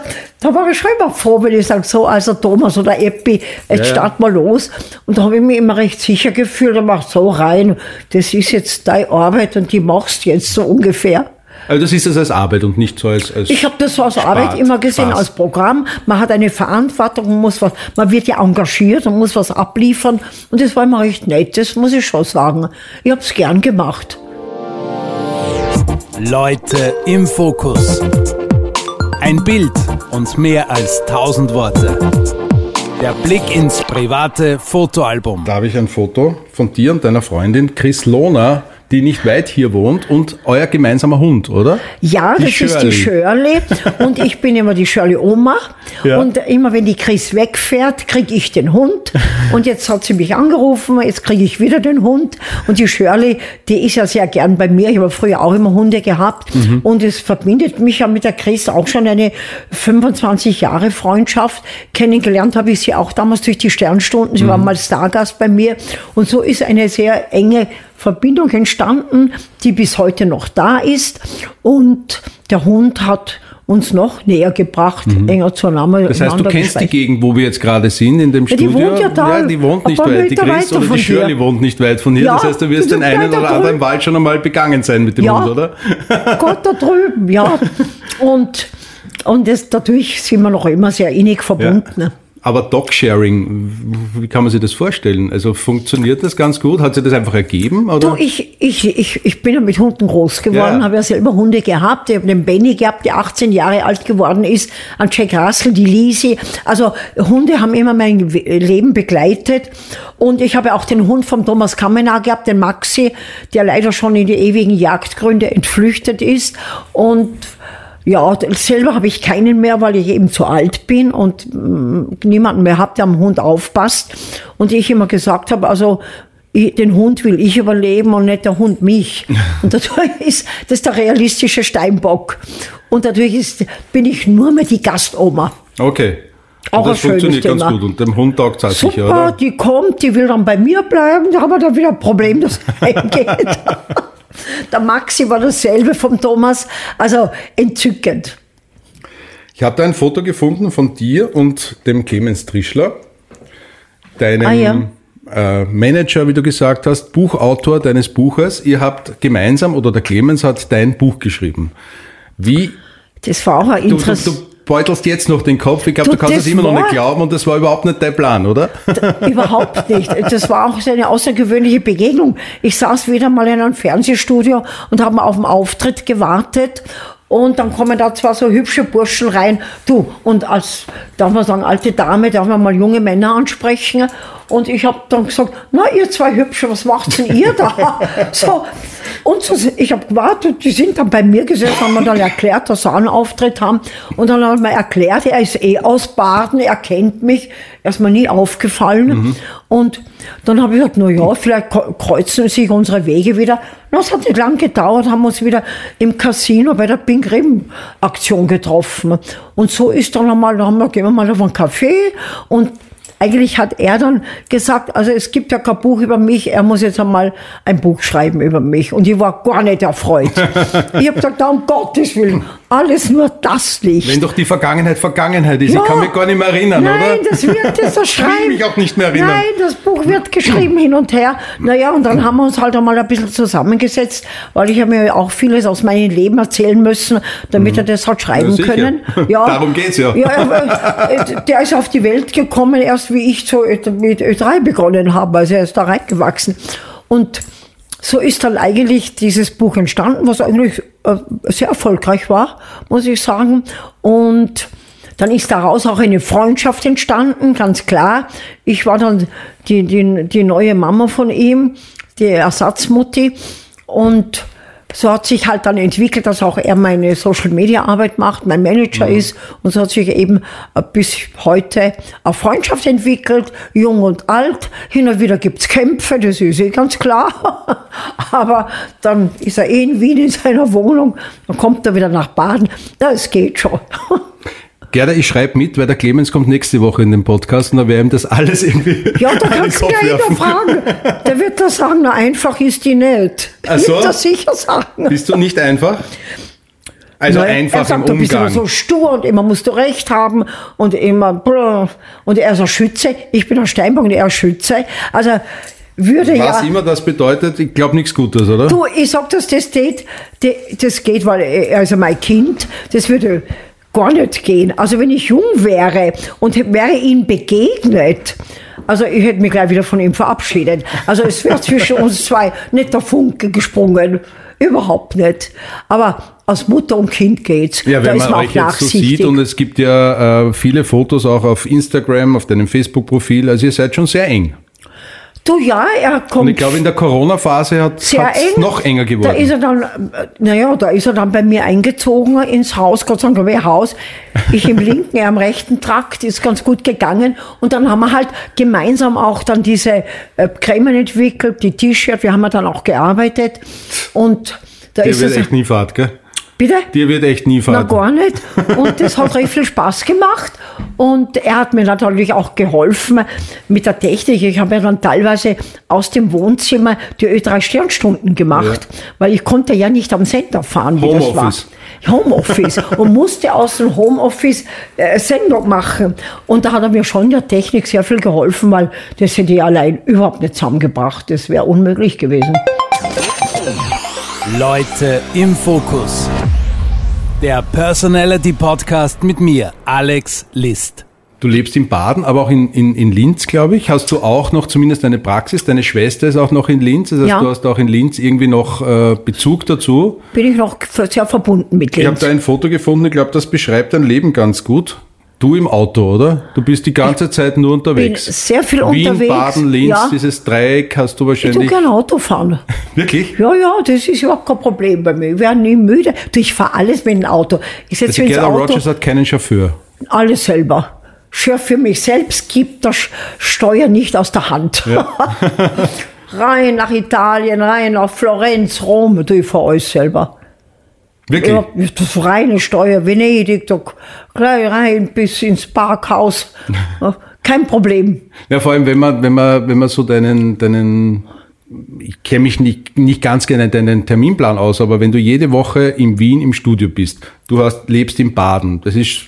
A: da war ich schon immer froh, wenn ich sage, so, also Thomas oder Eppi, jetzt
C: Ja.
A: start mal los. Und da habe ich mich immer recht sicher gefühlt und mach so rein, das ist jetzt deine Arbeit und die machst jetzt so ungefähr.
C: Also das ist das als Arbeit und nicht so als... als
A: Ich habe das so als
C: Spaß,
A: Arbeit immer gesehen,
C: Spaß.
A: als Programm. Man hat eine Verantwortung, man muss was, man wird ja engagiert und muss was abliefern. Und das war immer recht nett, das muss ich schon sagen. Ich habe es gern gemacht.
B: Leute im Fokus. Ein Bild und mehr als tausend Worte. Der Blick ins private Fotoalbum.
C: Da habe ich ein Foto von dir und deiner Freundin Chris Lohner die nicht weit hier wohnt und euer gemeinsamer Hund, oder?
A: Ja,
C: Die
A: das ist die Shirley und ich bin immer die Shirley Oma
C: Ja.
A: und immer wenn die Chris wegfährt, kriege ich den Hund und jetzt hat sie mich angerufen, jetzt kriege ich wieder den Hund und die Shirley, die ist ja sehr gern bei mir, ich habe früher auch immer Hunde gehabt
C: Mhm.
A: und es verbindet mich ja mit der Chris auch schon eine 25 Jahre Freundschaft. Kennengelernt habe ich sie auch damals durch die Sternstunden, sie war
C: Mhm.
A: mal Stargast bei mir und so ist eine sehr enge Verbindung entstanden, die bis heute noch da ist. Und der Hund hat uns noch näher gebracht, enger zueinander.
C: Mhm. Das heißt, du kennst die
A: geschweißt.
C: Gegend, wo wir jetzt gerade sind, in dem
A: Ja, die
C: Studio.
A: wohnt ja da,
C: Ja, die wohnt nicht weit. Die Chris oder die Shirley
A: hier.
C: wohnt nicht weit von hier.
A: Ja,
C: das heißt, du wirst
A: die
C: den einen oder anderen. Wald schon einmal begangen sein mit dem
A: Ja.
C: Hund, oder?
A: Gott da drüben, ja. Und, und das, dadurch sind wir noch immer sehr innig verbunden.
C: Aber Dog-Sharing, wie kann man sich das vorstellen? Also funktioniert das ganz gut? Hat sich das einfach ergeben? Oder?
A: Du, ich, ich, ich, ich bin ja mit Hunden groß geworden,
C: Ja.
A: habe ja selber Hunde gehabt. Ich habe den Benny gehabt, der 18 Jahre alt geworden ist, an Jack Russell, die Lisi. Also Hunde haben immer mein Leben begleitet. Und ich habe auch den Hund vom Thomas Kamenar gehabt, den Maxi, der leider schon in die ewigen Jagdgründe entflüchtet ist. Und ja, selber habe ich keinen mehr, weil ich eben zu alt bin und mm, niemanden mehr habe, der am Hund aufpasst. Und ich immer gesagt habe, also ich, den Hund will ich überleben und nicht der Hund mich. Und dadurch ist das der realistische Steinbock. Und dadurch ist, bin ich nur mehr die Gastoma.
C: Okay.
A: Auch
C: Und das funktioniert ganz gut. Und dem Hund taugt es sicher, oder?
A: die kommt, die will dann bei mir bleiben, da haben wir dann wieder ein Problem, das eingeht. Der Maxi war dasselbe vom Thomas, also entzückend.
C: Ich habe da ein Foto gefunden von dir und dem Clemens Trischler, deinem
A: Ah, ja.
C: äh, Manager, wie du gesagt hast, Buchautor deines Buches. Ihr habt gemeinsam, oder der Clemens hat dein Buch geschrieben. Wie,
A: Das war auch ein
C: du, du,
A: Interess
C: du beutelst jetzt noch den Kopf. Ich glaube,
A: Du,
C: du kannst
A: das
C: es immer noch nicht glauben und das war überhaupt nicht dein Plan, oder?
A: Überhaupt nicht. Das war auch so eine außergewöhnliche Begegnung. Ich saß wieder mal in einem Fernsehstudio und habe auf den Auftritt gewartet. Und dann kommen da zwar so hübsche Burschen rein. Du, und als, darf man sagen, alte Dame, darf man mal junge Männer ansprechen. Und ich habe dann gesagt, na, ihr zwei Hübsche, was macht denn ihr da? so, und so, ich habe gewartet, die sind dann bei mir gesessen, haben mir dann erklärt, dass sie einen Auftritt haben. Und dann haben wir erklärt, er ist eh aus Baden, er kennt mich, er ist mir nie aufgefallen. Und dann habe ich gesagt, na ja, vielleicht kreuzen sich unsere Wege wieder. Na, es hat nicht lang gedauert, haben wir uns wieder im Casino bei der Pink Rim Aktion getroffen. Und so ist dann einmal, dann haben wir, gehen wir mal auf einen Café und eigentlich hat er dann gesagt, also es gibt ja kein Buch über mich, er muss jetzt einmal ein Buch schreiben über mich. Und ich war gar nicht erfreut. ich habe gesagt, um Gottes Willen, alles nur das nicht.
C: Wenn doch die Vergangenheit Vergangenheit ist.
A: Ja.
C: Ich kann mich gar nicht mehr erinnern,
A: Nein,
C: oder?
A: das wird das so
C: Ich
A: schreiben.
C: mich auch nicht mehr erinnern.
A: Nein, das Buch wird geschrieben hin und her. Naja, und dann haben wir uns halt einmal ein bisschen zusammengesetzt, weil ich habe mir auch vieles aus meinem Leben erzählen müssen, damit er das hat schreiben
C: Mhm. Ja,
A: können.
C: Darum geht's ja.
A: ja aber, äh, der ist auf die Welt gekommen, erst wie ich so mit Ö3 begonnen habe. Also er ist da reingewachsen. Und so ist dann eigentlich dieses Buch entstanden, was eigentlich äh, sehr erfolgreich war, muss ich sagen. Und dann ist daraus auch eine Freundschaft entstanden, ganz klar. Ich war dann die, die, die neue Mama von ihm, die Ersatzmutti. Und so hat sich halt dann entwickelt, dass auch er meine Social Media Arbeit macht, mein Manager ist. Und so hat sich eben äh, bis heute eine Freundschaft entwickelt, jung und alt. Hin und wieder gibt's Kämpfe, das ist eh ganz klar. Aber dann ist er eh in Wien in seiner Wohnung, dann kommt er wieder nach Baden. Das geht schon.
C: Gerda, ich schreibe mit, weil der Clemens kommt nächste Woche in den Podcast und da ihm das alles irgendwie
A: Ja, da kannst du ja jeder
C: werfen.
A: fragen. Der wird da sagen, na einfach ist die nicht.
C: Ach so?
A: Wird er sicher sagen.
C: Bist du nicht einfach? Also
A: Nein, er
C: einfach
A: sagt,
C: im
A: du bist immer
C: Umgang.
A: so stur und immer musst du recht haben und immer brr. und er ist ein Schütze. Ich bin ein Steinbock und er ist Schütze. Also würde
C: Was
A: ja.
C: immer das bedeutet, ich glaube nichts Gutes, oder?
A: Du, ich sag, dass das geht, das geht, weil er ist ja mein Kind, das würde gar nicht gehen. Also wenn ich jung wäre und wäre ihm begegnet, also ich hätte mich gleich wieder von ihm verabschiedet. Also es wäre zwischen uns zwei nicht der Funke gesprungen. Überhaupt nicht. Aber als Mutter und Kind geht's.
C: Ja,
A: da
C: wenn
A: ist
C: man
A: man
C: euch
A: auch
C: jetzt so sieht und es gibt ja äh, viele Fotos auch auf Instagram, auf deinem Facebook-Profil, also ihr seid schon sehr eng.
A: Du ja, er kommt.
C: Und ich glaube, in der Corona-Phase hat es noch enger geworden.
A: Da ist er dann, naja, da ist er dann bei mir eingezogen ins Haus, Gott sei Dank, ich, Haus. Ich im linken, er am rechten Trakt, ist ganz gut gegangen. Und dann haben wir halt gemeinsam auch dann diese äh, Cremen entwickelt, die T-Shirt, wir haben dann auch gearbeitet. Und da
C: Der
A: ist
C: wird
A: es.
C: echt nie fad, gell?
A: Bitte?
C: Dir wird echt nie
A: Na,
C: fad.
A: gar nicht. Und das hat recht viel Spaß gemacht. Und er hat mir natürlich auch geholfen mit der Technik. Ich habe ja dann teilweise aus dem Wohnzimmer die Ö3-Sternstunden gemacht, weil ich konnte ja nicht am Sender fahren, wie das war.
C: Homeoffice.
A: Homeoffice und musste aus dem Homeoffice äh, Sendung machen. Und da hat er mir schon der Technik sehr viel geholfen, weil das hätte ich allein überhaupt nicht zusammengebracht. Das wäre unmöglich gewesen.
B: Leute im Fokus. Der Personality Podcast mit mir, Alex List.
C: Du lebst in Baden, aber auch in, in, in Linz, glaube ich. Hast du auch noch zumindest eine Praxis? Deine Schwester ist auch noch in Linz. Das heißt,
A: Ja.
C: du hast auch in Linz irgendwie noch äh, Bezug dazu.
A: Bin ich noch sehr verbunden mit
C: Ich habe
A: Linz.
C: da ein Foto gefunden, ich glaube, das beschreibt dein Leben ganz gut. Du im Auto, oder? Du bist die ganze Zeit nur
A: bin
C: unterwegs.
A: sehr viel
C: Wien,
A: unterwegs.
C: Baden, Linz,
A: ja.
C: dieses Dreieck hast du
A: Ich
C: wahrscheinlich.
A: gerne Auto fahren.
C: Wirklich?
A: Ja, ja, das ist überhaupt kein Problem bei mir. Ich werde nie müde. Du, ich fahre alles mit dem Auto. Ich setze
C: Also
A: ins Auto,
C: Rogers hat keinen Chauffeur.
A: alles selber. Für mich selbst gibt das Steuer nicht aus der Hand. rein nach Italien, rein nach Florenz, Rom, du, ich fahre alles selber.
C: Wirklich?
A: Ja, das reine Steuer, Venedig, da gleich rein bis ins Parkhaus. Kein Problem.
C: Ja, vor allem, wenn man, wenn man, wenn man so deinen, deinen, ich kenne mich nicht, nicht ganz genau in deinen Terminplan aus, aber wenn du jede Woche in Wien im Studio bist, du hast, lebst in Baden, das ist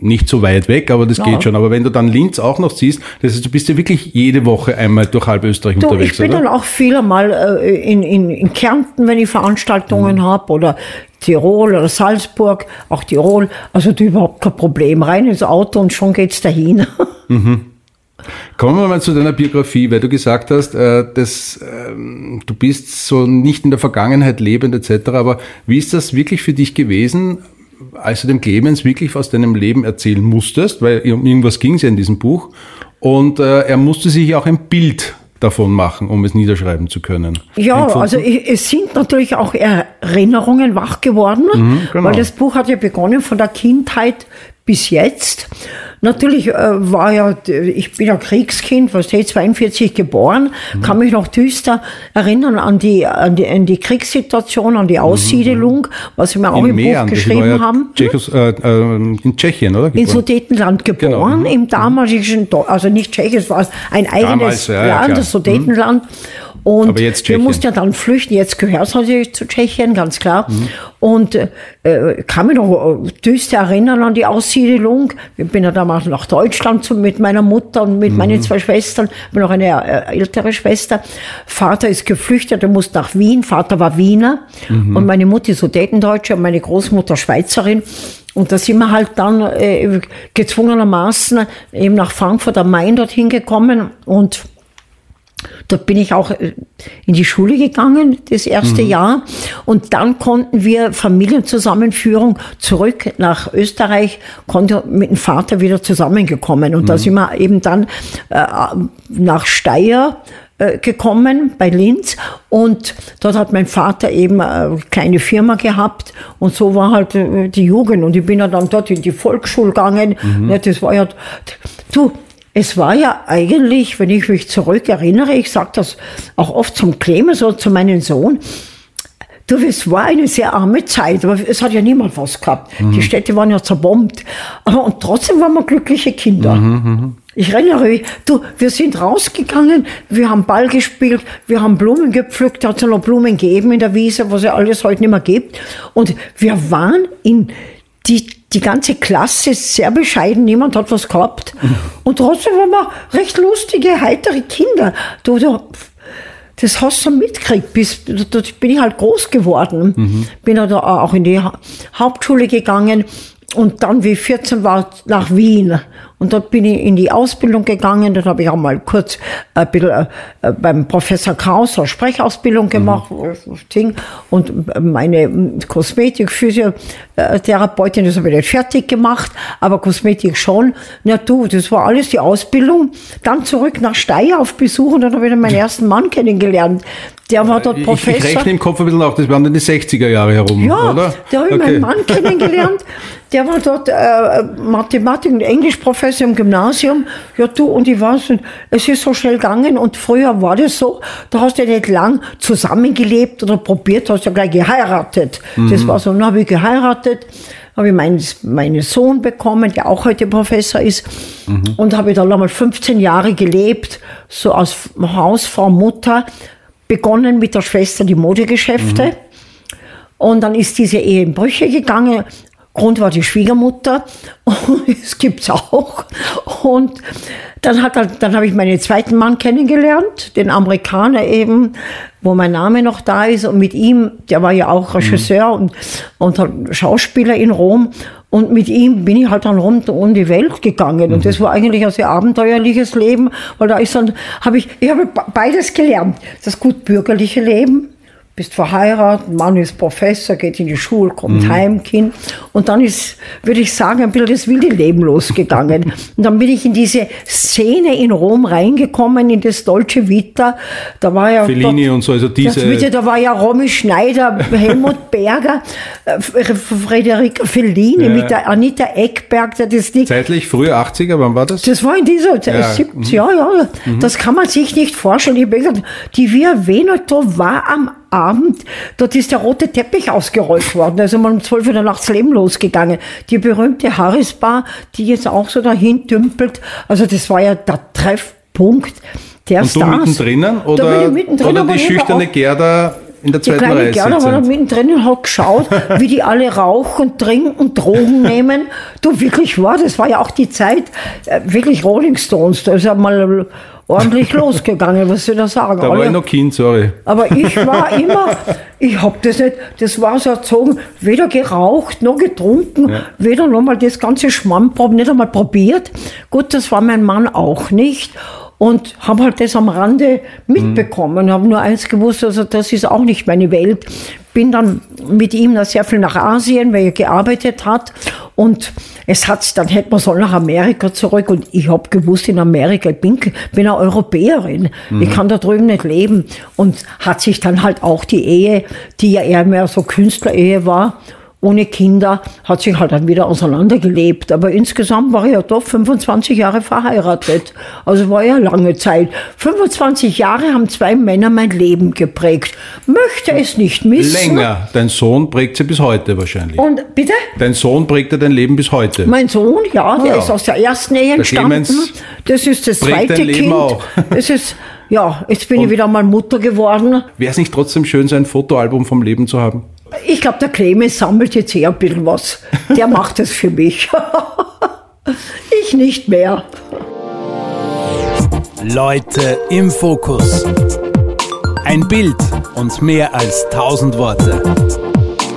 C: nicht so weit weg, aber das
A: Ja.
C: geht schon. Aber wenn du dann Linz auch noch siehst, das heißt, du bist ja wirklich jede Woche einmal durch halb Österreich
A: Du,
C: unterwegs,
A: ich bin
C: oder?
A: dann auch viel mal äh, in, in, in Kärnten, wenn ich Veranstaltungen
C: Mhm.
A: hab oder Tirol oder Salzburg, auch Tirol. Also du überhaupt kein Problem. Rein ins Auto und schon geht's dahin.
C: Kommen wir mal zu deiner Biografie, weil du gesagt hast, äh, dass, ähm, du bist so nicht in der Vergangenheit lebend etc. Aber wie ist das wirklich für dich gewesen, als du dem Clemens wirklich aus deinem Leben erzählen musstest, weil um irgendwas ging es ja in diesem Buch, und äh, er musste sich auch ein Bild davon machen, um es niederschreiben zu können.
A: Ja,
C: Empfunden?
A: also es sind natürlich auch Erinnerungen wach geworden,
C: genau.
A: weil das Buch hat ja begonnen von der Kindheit bis jetzt. Natürlich äh, war ja, ich bin ja Kriegskind, was ich 42 geboren,
C: Mhm.
A: kann mich noch düster erinnern an die, an die, an die Kriegssituation, an die Aussiedelung, was wir auch
C: Mhm. in
A: im
C: Mähren,
A: Buch geschrieben
C: ja
A: haben.
C: Tschechos, äh, äh, in Tschechien, oder?
A: In
C: Geboren.
A: Sudetenland geboren,
C: Genau.
A: im damaligen, also nicht Tschechien, es war ein eigenes
C: Damals, ja, ja,
A: Land.
C: Mhm.
A: das Sudetenland. Und
C: Aber jetzt
A: wir mussten ja dann flüchten, jetzt gehört es natürlich zu Tschechien, ganz klar.
C: Mhm.
A: Und äh, kann mich noch äh, düster erinnern an die Aussiedelung. Ich bin ja damals nach Deutschland zu, mit meiner Mutter und mit
C: Mhm.
A: meinen zwei Schwestern, ich habe noch eine äh, ältere Schwester. Vater ist geflüchtet, er musste nach Wien, Vater war Wiener
C: Mhm.
A: und meine Mutter ist Sudetendeutsche und meine Großmutter Schweizerin. Und da sind wir halt dann äh, gezwungenermaßen eben nach Frankfurt am Main dorthin gekommen und Dort bin ich auch äh, in die Schule gegangen, das erste Jahr. Und dann konnten wir Familienzusammenführung zurück nach Österreich, konnte mit dem Vater wieder zusammengekommen. Und da sind wir eben dann äh, nach Steyr äh, gekommen bei Linz und dort hat mein Vater eben eine kleine Firma gehabt und so war halt äh, die Jugend und ich bin ja dann dort in die Volksschule gegangen. Ja, das war ja, du, es war ja eigentlich, wenn ich mich zurück erinnere, ich sage das auch oft zum Clemens oder zu meinem Sohn, Du, es war eine sehr arme Zeit, aber es hat ja niemand was gehabt. Die Städte waren ja zerbombt. Aber, und trotzdem waren wir glückliche Kinder. Ich erinnere mich, du, wir sind rausgegangen, wir haben Ball gespielt, wir haben Blumen gepflückt, da hat es ja noch Blumen gegeben in der Wiese, was ja alles heute nicht mehr gibt. Und wir waren in die, die ganze Klasse sehr bescheiden, niemand hat was gehabt. Und trotzdem waren wir recht lustige, heitere Kinder. Du, du, das hast du mitgekriegt, bis, da bin ich halt groß geworden. Bin ja da auch in die Ha- Hauptschule gegangen und dann, wie ich 14 war, nach Wien. Und dort bin ich in die Ausbildung gegangen. Dort habe ich auch mal kurz ein bisschen äh, beim Professor Kraus eine Sprechausbildung gemacht. Mhm. Und meine Kosmetik, Physiotherapeutin, das habe ich nicht fertig gemacht, aber Kosmetik schon. Na du, das war alles die Ausbildung. Dann zurück nach Steyr auf Besuch und dann habe ich dann meinen ersten Mann kennengelernt. Der war dort Professor.
C: Ich, ich rechne im Kopf ein bisschen auf, das waren dann die 60er Jahre herum,
A: ja,
C: oder?
A: da habe ich okay. meinen Mann kennengelernt. Der war dort äh, Mathematik- und Englischprofessor im Gymnasium. Ja, du, und ich weiß, es ist so schnell gegangen und früher war das so, da hast du ja nicht lang zusammengelebt oder probiert, hast ja gleich geheiratet. Mhm. Das war so, dann habe ich geheiratet, habe ich meinen, meinen Sohn bekommen, der auch heute Professor ist, mhm. und habe dann einmal 15 Jahre gelebt, so als Hausfrau, Mutter, begonnen mit der Schwester die Modegeschäfte. Mhm. Und dann ist diese Ehe in Brüche gegangen. Grund war die Schwiegermutter. das gibt's auch. Und dann hat er, dann habe ich meinen zweiten Mann kennengelernt, den Amerikaner eben, wo mein Name noch da ist. Und mit ihm, der war ja auch Regisseur mhm. und, und Schauspieler in Rom. Und mit ihm bin ich halt dann rund um die Welt gegangen. Und mhm. das war eigentlich ein sehr abenteuerliches Leben, weil da ist dann, habe ich, ich habe beides gelernt. Das gut bürgerliche Leben, bist verheiratet, Mann ist Professor, geht in die Schule, kommt mhm. heim, Kind. Und dann ist, würde ich sagen, ein bisschen das wilde Leben losgegangen. und dann bin ich in diese Szene in Rom reingekommen, in das Dolce Vita. Da war ja.
C: Fellini dort, und so, also diese.
A: Vita, da war ja Romy Schneider, Helmut Berger, äh, Frederika Fellini ja. mit der Anita Eckberg. Das
C: nicht, Zeitlich, frühe 80er, wann war das?
A: Das war in dieser Zeit, ja. 70, ja, ja. Mhm. Das kann man sich nicht vorstellen. Ich habe gesagt, die Via Veneto war am Abend, dort ist der rote Teppich ausgerollt worden. Ist einmal um 12 Uhr nachts Leben losgegangen. Die berühmte Harris Bar, die jetzt auch so dahin dümpelt. Also das war ja der Treffpunkt der
C: Und
A: Stars.
C: du mittendrin oder, mittendrin, oder die schüchterne Gerda in der zweiten
A: die kleine
C: Reihe
A: Gerda war da mittendrin und hat geschaut, wie die alle rauchen, trinken und Drogen nehmen. Du, wirklich war, das war ja auch die Zeit, äh, wirklich Rolling Stones. Da ist ja mal ordentlich losgegangen, was soll ich da sagen?
C: Da war ich noch Kind, sorry.
A: Aber ich war immer, ich hab das nicht, das war so erzogen, weder geraucht noch getrunken, ja. weder nochmal das ganze Schmammprob, nicht einmal probiert. Gut, das war mein Mann auch nicht und habe halt das am Rande mitbekommen, mhm. habe nur eins gewusst, also das ist auch nicht meine Welt. Bin dann mit ihm da sehr viel nach Asien, weil er gearbeitet hat und es hat, dann hätte man so nach Amerika zurück und ich habe gewusst, in Amerika, ich bin, bin eine Europäerin, mhm. ich kann da drüben nicht leben und hat sich dann halt auch die Ehe, die ja eher mehr so Künstlerehe war, ohne Kinder, hat sich halt dann wieder auseinandergelebt. Aber insgesamt war ich ja doch 25 Jahre verheiratet. Also war ja lange Zeit. 25 Jahre haben zwei Männer mein Leben geprägt. Möchte es nicht missen.
C: Länger. Dein Sohn prägt sie bis heute wahrscheinlich.
A: Und bitte?
C: Dein Sohn prägt dein Leben bis heute.
A: Mein Sohn, ja, der ja. ist aus der ersten Ehe entstanden. Das ist das zweite Kind. Auch. Das ist ja, jetzt bin Und ich wieder mal Mutter geworden.
C: Wäre es nicht trotzdem schön, so ein Fotoalbum vom Leben zu haben?
A: Ich glaube, der Clemens sammelt jetzt eher ein bisschen was. Der macht es für mich. ich nicht mehr.
B: Leute im Fokus. Ein Bild und mehr als tausend Worte.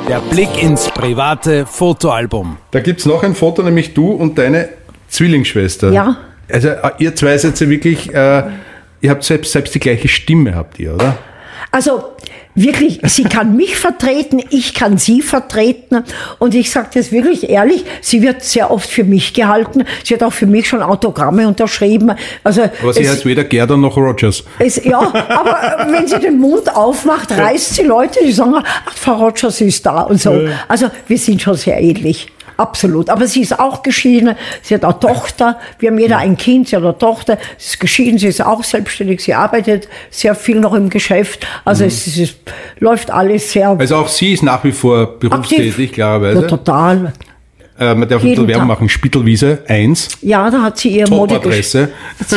B: Der Blick ins private Fotoalbum.
C: Da gibt es noch ein Foto, nämlich du und deine Zwillingsschwester.
A: Ja.
C: Also äh, ihr zwei seid ja wirklich, äh, ihr habt selbst, selbst die gleiche Stimme, habt ihr, oder?
A: Also wirklich, sie kann mich vertreten, ich kann sie vertreten. Und ich sage das wirklich ehrlich, sie wird sehr oft für mich gehalten. Sie hat auch für mich schon Autogramme unterschrieben. Also
C: aber sie es, heißt weder Gerda noch Rogers.
A: Es, ja, aber wenn sie den Mund aufmacht, reißt sie Leute, die sagen, ach, Frau Rogers ist da und so. Also wir sind schon sehr ähnlich. Absolut. Aber sie ist auch geschieden. Sie hat eine Tochter. Wir haben jeder ein Kind. Sie hat eine Tochter. Sie ist geschieden. Sie ist auch selbstständig. Sie arbeitet sehr viel noch im Geschäft. Also mhm. es, es ist, läuft alles sehr.
C: Also auch sie ist nach wie vor berufstätig, klarerweise.
A: Ja, total.
C: Äh, man darf ein Werbung machen. Spittelwiese 1.
A: Ja, da hat sie ihr Modegeschäft.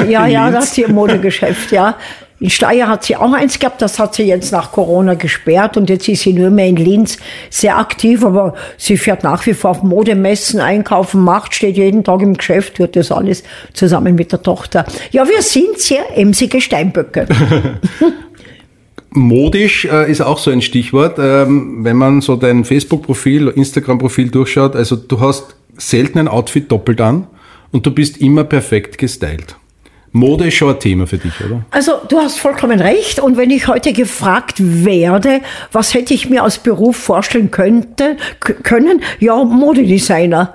A: Ja, ja, da hat sie ihr Modegeschäft, ja. In Steyr hat sie auch eins gehabt, das hat sie jetzt nach Corona gesperrt und jetzt ist sie nur mehr in Linz sehr aktiv, aber sie fährt nach wie vor auf Modemessen, einkaufen, macht, steht jeden Tag im Geschäft, tut das alles zusammen mit der Tochter. Ja, wir sind sehr emsige Steinböcke.
C: Modisch äh, ist auch so ein Stichwort. Ähm, wenn man so dein Facebook-Profil, Instagram-Profil durchschaut, also du hast selten ein Outfit doppelt an und du bist immer perfekt gestylt. Mode ist schon ein Thema für dich, oder?
A: Also du hast vollkommen recht. Und wenn ich heute gefragt werde, was hätte ich mir als Beruf vorstellen könnte, können, ja, Modedesigner.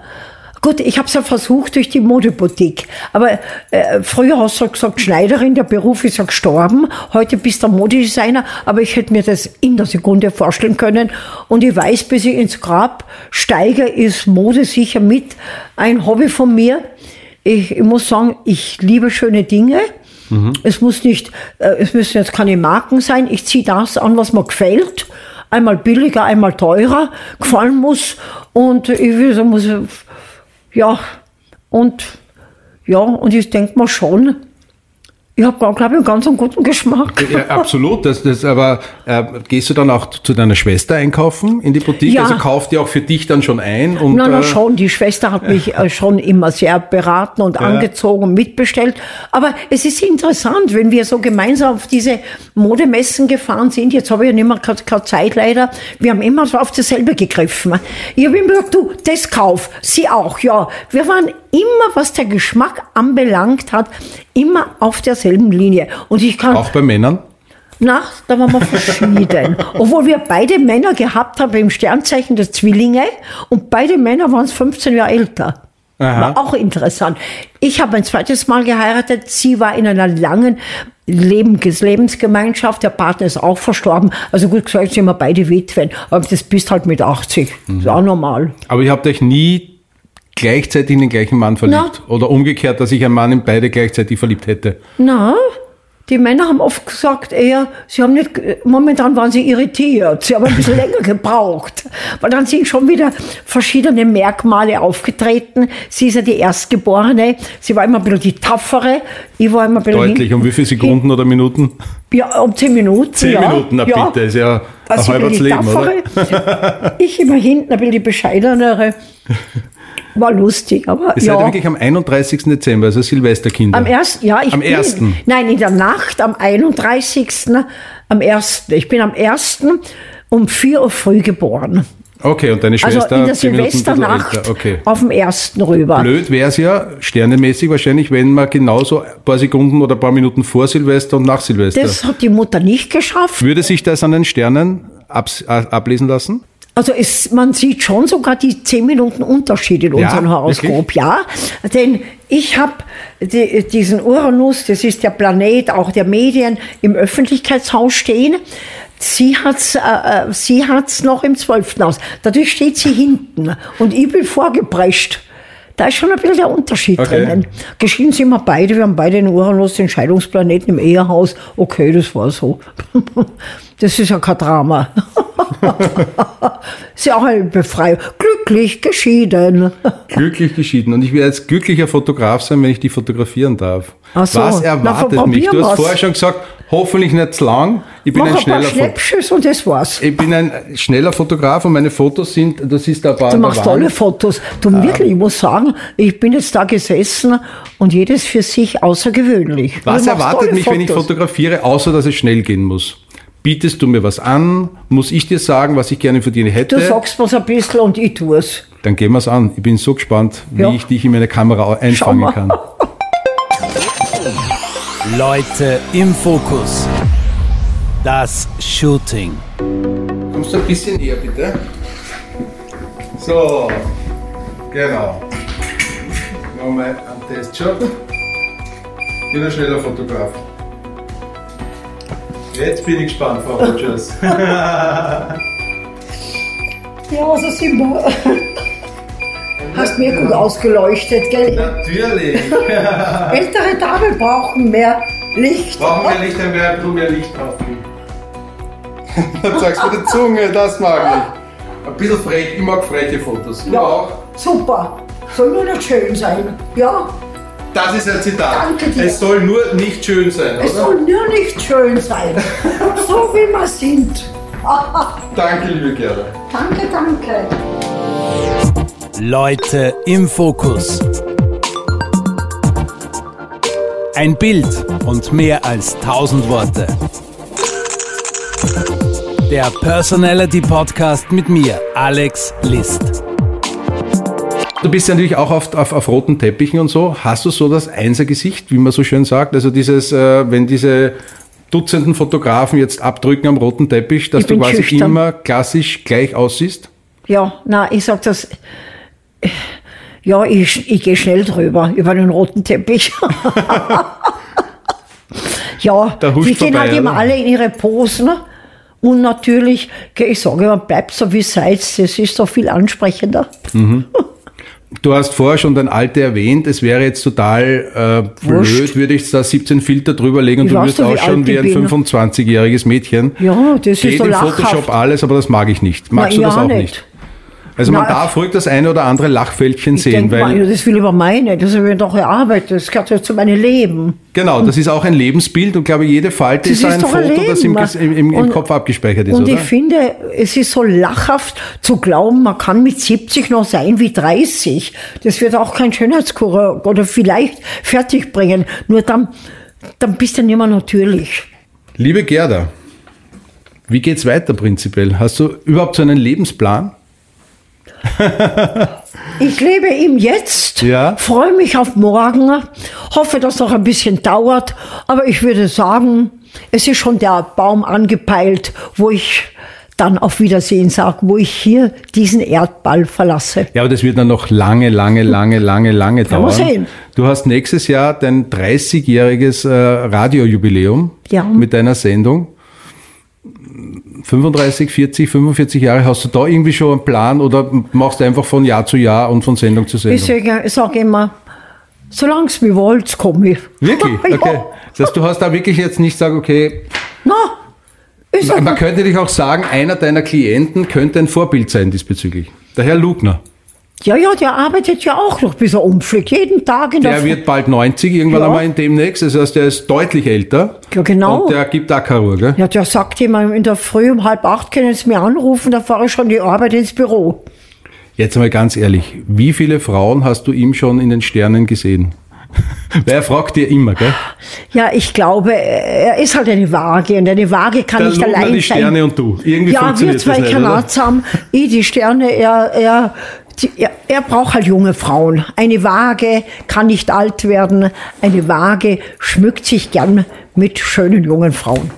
A: Gut, ich habe es ja versucht durch die Modeboutique. Aber äh, früher hast du gesagt, Schneiderin, der Beruf ist ja gestorben. Heute bist du Modedesigner. Aber ich hätte mir das in der Sekunde vorstellen können. Und ich weiß, bis ich ins Grab steige, ist Mode sicher mit ein Hobby von mir. Ich, ich muss sagen, ich liebe schöne Dinge. Es muss nicht, äh, es müssen jetzt keine Marken sein. Ich ziehe das an, was mir gefällt. Einmal billiger, einmal teurer gefallen muss. Und ich will sagen, muss, ja, und ja, und ich denke mal schon, ich habe, glaube ich, einen ganz einen guten Geschmack.
C: Ja, absolut. Das, das, aber äh, gehst du dann auch zu deiner Schwester einkaufen in die Boutique?
A: Ja.
C: Also kauft die auch für dich dann schon ein? Und,
A: Na, na
C: äh,
A: schon, die Schwester hat mich äh, schon immer sehr beraten und angezogen und mitbestellt. Aber es ist interessant, wenn wir so gemeinsam auf diese Modemessen gefahren sind, jetzt habe ich ja nicht mehr keine Zeit leider, wir haben immer so auf dasselbe gegriffen. Ich habe immer gesagt, du, das kauf, sie auch, ja. Wir waren immer, was der Geschmack anbelangt hat, immer auf derselben Linie. Und ich kann,
C: Auch bei Männern?
A: na, da waren wir verschieden. Obwohl wir beide Männer gehabt haben im Sternzeichen der Zwillinge und beide Männer waren 15 Jahre älter.
C: Aha.
A: War auch interessant. Ich habe ein zweites Mal geheiratet. Sie war in einer langen Leben, Lebensgemeinschaft. Der Partner ist auch verstorben. Also gut gesagt, sind wir beide Witwen. Aber das bist halt mit 80.
C: Mhm.
A: Ist auch normal.
C: Aber ihr habt euch nie gleichzeitig in den gleichen Mann verliebt? Oder umgekehrt, dass sich ein Mann in beide gleichzeitig verliebt hätte?
A: Na, die Männer haben oft gesagt, eher, sie haben nicht, momentan waren sie irritiert, sie haben ein bisschen länger gebraucht. Weil dann sind schon wieder verschiedene Merkmale aufgetreten. Sie ist ja die Erstgeborene, sie war immer ein bisschen die Taffere, ich war immer ein bisschen
C: Deutlich. Um wie viele Sekunden oder Minuten?
A: Ja, um zehn Minuten.
C: Zehn
A: ja.
C: Minuten, na
A: ja.
C: bitte, ist ja ein
A: Also
C: halbes
A: die
C: Leben?
A: Taffere, Ich immer hinten ein bisschen die bescheidenere. War lustig, aber
C: Ihr seid ja
A: ja.
C: wirklich am 31. Dezember, also Silvesterkinder.
A: Am ersten, ja, ich
C: Am
A: bin? Nein, in der Nacht, am 31. Am ersten. Ich bin am ersten um 4 Uhr früh geboren.
C: Okay, und deine
A: Also
C: Schwester
A: in der Silvesternacht.
C: Okay.
A: auf dem ersten rüber.
C: Blöd wäre es ja, sternemäßig wahrscheinlich, wenn man genauso ein paar Sekunden oder ein paar Minuten vor Silvester und nach Silvester.
A: Das hat die Mutter nicht geschafft.
C: Würde sich das an den Sternen ablesen lassen?
A: Also es, man sieht schon sogar die 10 Minuten Unterschied in
C: Ja,
A: unserem Horoskop,
C: wirklich?
A: ja. Denn ich habe die, diesen Uranus, das ist der Planet auch der Medien, im Öffentlichkeitshaus stehen. Sie hat's, äh, äh, sie hat's noch im 12. Haus. Dadurch steht sie hinten und ich bin vorgeprescht. Da ist schon ein bisschen der Unterschied
C: Okay.
A: drinnen. Geschieden sind wir beide, wir haben beide den Uranus, den Scheidungsplaneten im Ehehaus. Okay, das war so. Das ist ja kein Drama. ist ja auch eine Befreiung. Glücklich geschieden.
C: Glücklich geschieden. Und ich werde jetzt glücklicher Fotograf sein, wenn ich die fotografieren darf.
A: Ach so.
C: Was
A: Na,
C: erwartet
A: probieren
C: mich? Du hast vorher schon gesagt, hoffentlich nicht zu lang. Ich bin
A: Mach
C: ein
A: ein
C: schneller Fotograf.
A: Und das war's.
C: Ich bin ein schneller Fotograf und meine Fotos sind, das ist da ein paar
A: Du
C: der
A: machst tolle Fotos. Du wirklich, ich muss sagen, ich bin jetzt da gesessen und jedes für sich außergewöhnlich.
C: Was erwartet mich, wenn ich
A: Fotos.
C: fotografiere, außer dass es schnell gehen muss? Bietest du mir was an? Muss ich dir sagen, was ich gerne für dich hätte?
A: Du sagst was ein bisschen und ich tue es.
C: Dann gehen wir es an. Ich bin so gespannt, wie
A: Ja.
C: ich dich in meine Kamera einfangen kann.
B: Leute im Fokus. Das Shooting.
C: Kommst du ein bisschen näher, bitte? So, genau. Nochmal einen Testshot. Ich bin ein schneller Fotograf. Jetzt bin ich gespannt, Frau Rogers.
A: Ja, so sind wir. Hast mir gut ausgeleuchtet, gell?
C: Natürlich.
A: Ältere Damen brauchen mehr Licht.
C: Brauchen wir nicht ein mehr, du mehr Licht kaufen. Dann sagst du mit der Zunge, das mag ich. Ein bisschen frech, ich mag freche Fotos. Du
A: Ja,
C: auch?
A: super. Soll nur nicht schön sein. Ja,
C: Das ist ein Zitat.
A: Danke dir.
C: Es soll nur nicht schön sein,
A: es
C: oder?
A: soll nur nicht schön sein. so wie wir sind.
C: Danke, liebe Gerda.
A: danke, danke.
B: Leute im Fokus. Ein Bild und mehr als 1000 Worte. Der Personality Podcast mit mir, Alex List.
C: Du bist ja natürlich auch auf, auf, auf roten Teppichen und so. Hast du so das Einsergesicht, wie man so schön sagt? Also dieses, äh, wenn diese Dutzenden Fotografen jetzt abdrücken am roten Teppich, dass du quasi
A: schüchtern.
C: immer klassisch gleich aussiehst?
A: Ja, na, ich sag das. Ja, ich, ich gehe schnell drüber, über den roten Teppich. ja, die gehen halt immer alle in ihre Posen. Und natürlich, ich sage immer, bleibt so wie seid, das ist so viel ansprechender.
C: Du hast vorher schon dein Alter erwähnt. Es wäre jetzt total äh, blöd, würde ich da 17 Filter drüber legen und
A: Ich
C: du wirst
A: wie
C: ausschauen wie
A: ich
C: ein
A: bin.
C: 25-jähriges Mädchen.
A: Ja, das
C: Geht
A: ist so
C: im
A: lachhaft.
C: Photoshop alles, aber das mag ich nicht. Magst
A: Na,
C: du das auch
A: nicht.
C: nicht? Also man
A: Na,
C: darf ruhig das eine oder andere Lachfältchen sehen, weil
A: mal, das will ich aber meine, das habe ich doch erarbeitet, das gehört ja zu meinem Leben.
C: genau, das ist auch ein Lebensbild und glaube jede Falte
A: Das
C: ist ein
A: ist ein
C: Foto, das im, im, im
A: Und-
C: Kopf abgespeichert ist,
A: Und
C: oder?
A: ich finde, es ist so lachhaft zu glauben, man kann mit 70 noch sein wie 30. Das wird auch kein Schönheitskurer oder vielleicht fertig bringen. Nur dann, dann bist du nicht mehr natürlich.
C: Liebe Gerda, wie geht's weiter prinzipiell? Hast du überhaupt so einen Lebensplan?
A: Ich lebe im Jetzt,
C: Ja.
A: freue mich auf morgen, hoffe, dass noch ein bisschen dauert, aber ich würde sagen, es ist schon der Baum angepeilt, wo ich dann auf Wiedersehen sage, wo ich hier diesen Erdball verlasse.
C: Ja, aber das wird dann noch lange, lange, lange, lange, lange dauern.
A: sehen.
C: Du hast nächstes Jahr dein 30-jähriges äh, Radiojubiläum
A: Ja.
C: mit deiner Sendung. 35, 40, 45 Jahre, hast du da irgendwie schon einen Plan oder machst du einfach von Jahr zu Jahr und von Sendung zu Sendung?
A: Ich sage, sage immer, solange es mir wollt, komme ich.
C: Wirklich?
A: ja.
C: Okay. Das heißt, du hast da wirklich jetzt nicht sagen, okay,
A: Na, ich sag,
C: man könnte dich auch sagen, einer deiner Klienten könnte ein Vorbild sein diesbezüglich. Der Herr Lugner.
A: Ja, ja, der arbeitet ja auch noch, bis er umfliegt. Jeden Tag in der
C: Der wird bald 90, irgendwann
A: Ja.
C: einmal in demnächst. Das heißt, der ist deutlich älter.
A: Ja, genau.
C: Und der gibt auch keine Ruhe, gell?
A: Ja, der sagt immer, in der Früh um halb acht können Sie mir anrufen, da fahre ich schon die Arbeit ins Büro.
C: Jetzt mal ganz ehrlich, wie viele Frauen hast du ihm schon in den Sternen gesehen? Weil er fragt dir immer, gell?
A: Ja, ich glaube, er ist halt eine Waage und eine Waage kann nicht allein
C: die
A: sein.
C: Sterne und du. Irgendwie
A: ja, wir
C: funktioniert
A: zwei können
C: oder?
A: auch zusammen. Ich, die Sterne, er, er, die, er, er braucht halt junge Frauen. Eine Waage kann nicht alt werden. Eine Waage schmückt sich gern mit schönen jungen Frauen.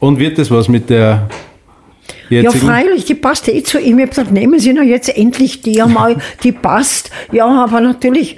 C: Und wird das was mit der
A: Ja,
C: jetzigen?
A: freilich, die passt eh zu ihm. Ich habe gesagt, nehmen Sie noch jetzt endlich die einmal, die passt. Ja, aber natürlich,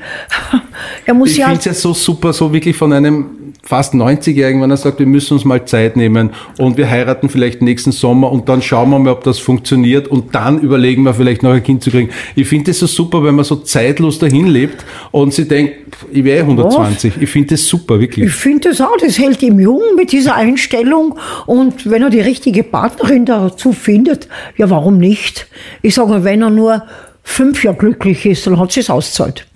A: er muss
C: ich
A: ja.
C: finde es ja so super, so wirklich von einem fast 90-Jährigen, wenn er sagt, wir müssen uns mal Zeit nehmen und wir heiraten vielleicht nächsten Sommer und dann schauen wir mal, ob das funktioniert und dann überlegen wir vielleicht noch ein Kind zu kriegen. Ich finde es so super, wenn man so zeitlos dahin lebt und sie denkt, ich wäre 120. Ich finde das super, wirklich.
A: Ich finde das auch, das hält ihm jung mit dieser Einstellung. Und wenn er die richtige Partnerin dazu findet, ja, warum nicht? Ich sage mal, wenn er nur fünf Jahre glücklich ist, dann hat sie es auszahlt.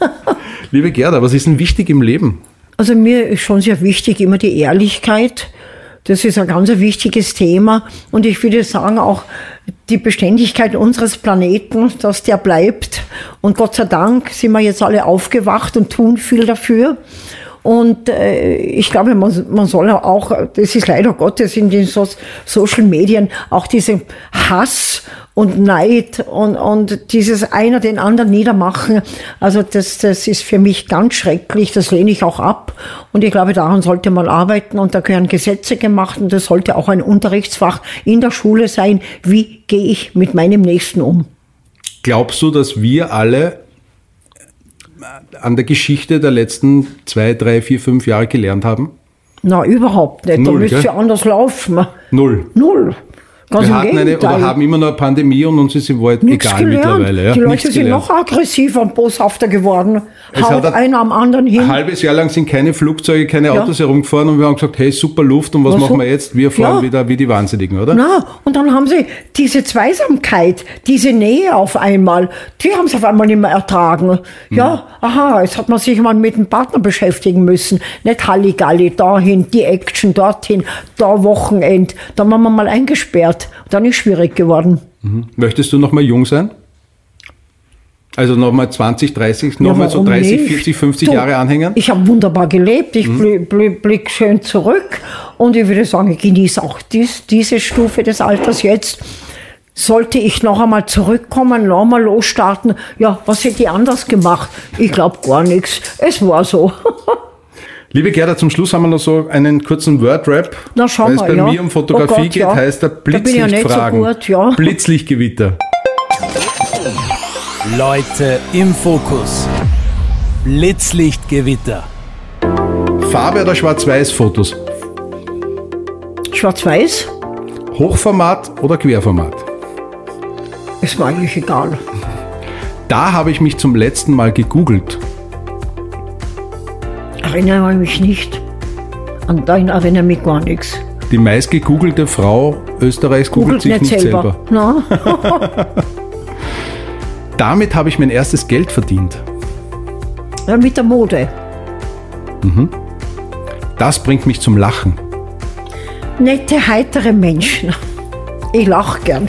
C: Liebe Gerda, was ist denn wichtig im Leben?
A: Also mir ist schon sehr wichtig immer die Ehrlichkeit. Das ist ein ganz wichtiges Thema. Und ich würde sagen, auch die Beständigkeit unseres Planeten, dass der bleibt. Und Gott sei Dank sind wir jetzt alle aufgewacht und tun viel dafür. Und äh, ich glaube, man, man soll auch, das ist leider Gottes in den so Social Medien, auch diesen Hass und Neid und, und dieses einer den anderen niedermachen. Also das, das ist für mich ganz schrecklich, das lehne ich auch ab. Und ich glaube, daran sollte man arbeiten und da gehören Gesetze gemacht und das sollte auch ein Unterrichtsfach in der Schule sein. Wie gehe ich mit meinem Nächsten um?
C: Glaubst du, dass wir alle an der Geschichte der letzten zwei, drei, vier, fünf Jahre gelernt haben?
A: Na, überhaupt nicht.
C: Null,
A: da müsste ja anders laufen.
C: Null.
A: Null. Ganz
C: Wir
A: im
C: hatten eine oder haben immer noch eine Pandemie und uns ist Wahrheit
A: Nichts
C: egal
A: gelernt.
C: mittlerweile. Ja?
A: Die Leute
C: Nichts
A: sind
C: gelernt.
A: noch aggressiver und boshafter geworden. Haut einer am anderen hin.
C: Ein halbes Jahr lang sind keine Flugzeuge, keine
A: Ja.
C: Autos herumgefahren und wir haben gesagt, hey, super Luft und was,
A: Was
C: machen
A: so-
C: wir jetzt? Wir fahren
A: Ja.
C: wieder wie die Wahnsinnigen, oder?
A: Na, und dann haben sie diese Zweisamkeit, diese Nähe auf einmal, die haben sie auf einmal nicht mehr ertragen. Ja, aha, jetzt hat man sich mal mit dem Partner beschäftigen müssen. Nicht Halligalli, dahin, die Action, dorthin, da Wochenend. Dann waren wir mal eingesperrt. Dann ist schwierig geworden.
C: Möchtest du noch mal jung sein? Also nochmal 20, 30, nochmal
A: Ja,
C: so
A: warum
C: 30,
A: nicht?
C: 40, 50
A: Du,
C: Jahre anhängen?
A: Ich habe wunderbar gelebt, ich
C: Mhm.
A: bli- bli- blick schön zurück und ich würde sagen, ich genieße auch dies, diese Stufe des Alters jetzt. sollte ich noch einmal zurückkommen, noch einmal losstarten, ja, was hätte ich anders gemacht? Ich glaube gar nichts. Es war so.
C: Liebe Gerda, zum Schluss haben wir noch so einen kurzen Word-Rap.
A: Na, schauen
C: Weil es
A: wir,
C: bei
A: ja.
C: mir um Fotografie
A: Oh Gott,
C: geht,
A: ja.
C: heißt er
A: Da bin ich ja nicht so
C: Blitzlichtfragen.
A: gut, ja.
C: Blitzlichtgewitter.
B: Leute im Fokus. Blitzlichtgewitter.
C: Farbe oder Schwarz-Weiß-Fotos?
A: Schwarz-Weiß,
C: Hochformat oder Querformat?
A: ist mir eigentlich egal.
C: Da habe ich mich zum letzten Mal gegoogelt.
A: Erinnere mich nicht. An dahin erinnere mich gar nichts.
C: Die meist gegoogelte Frau Österreichs googelt,
A: Googelt
C: sich
A: nicht selber.
C: selber.
A: Na?
C: Damit habe ich mein erstes Geld verdient.
A: Ja, mit der Mode.
C: Das bringt mich zum Lachen.
A: Nette, heitere Menschen. Ich lache gern.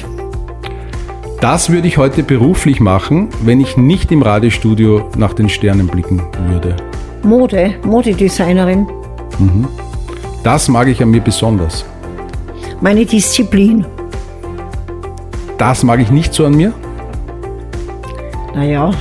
C: Das würde ich heute beruflich machen, wenn ich nicht im Radiostudio nach den Sternen blicken würde.
A: Mode, Modedesignerin.
C: Das mag ich an mir besonders.
A: Meine Disziplin.
C: Das mag ich nicht so an mir.
A: Naja,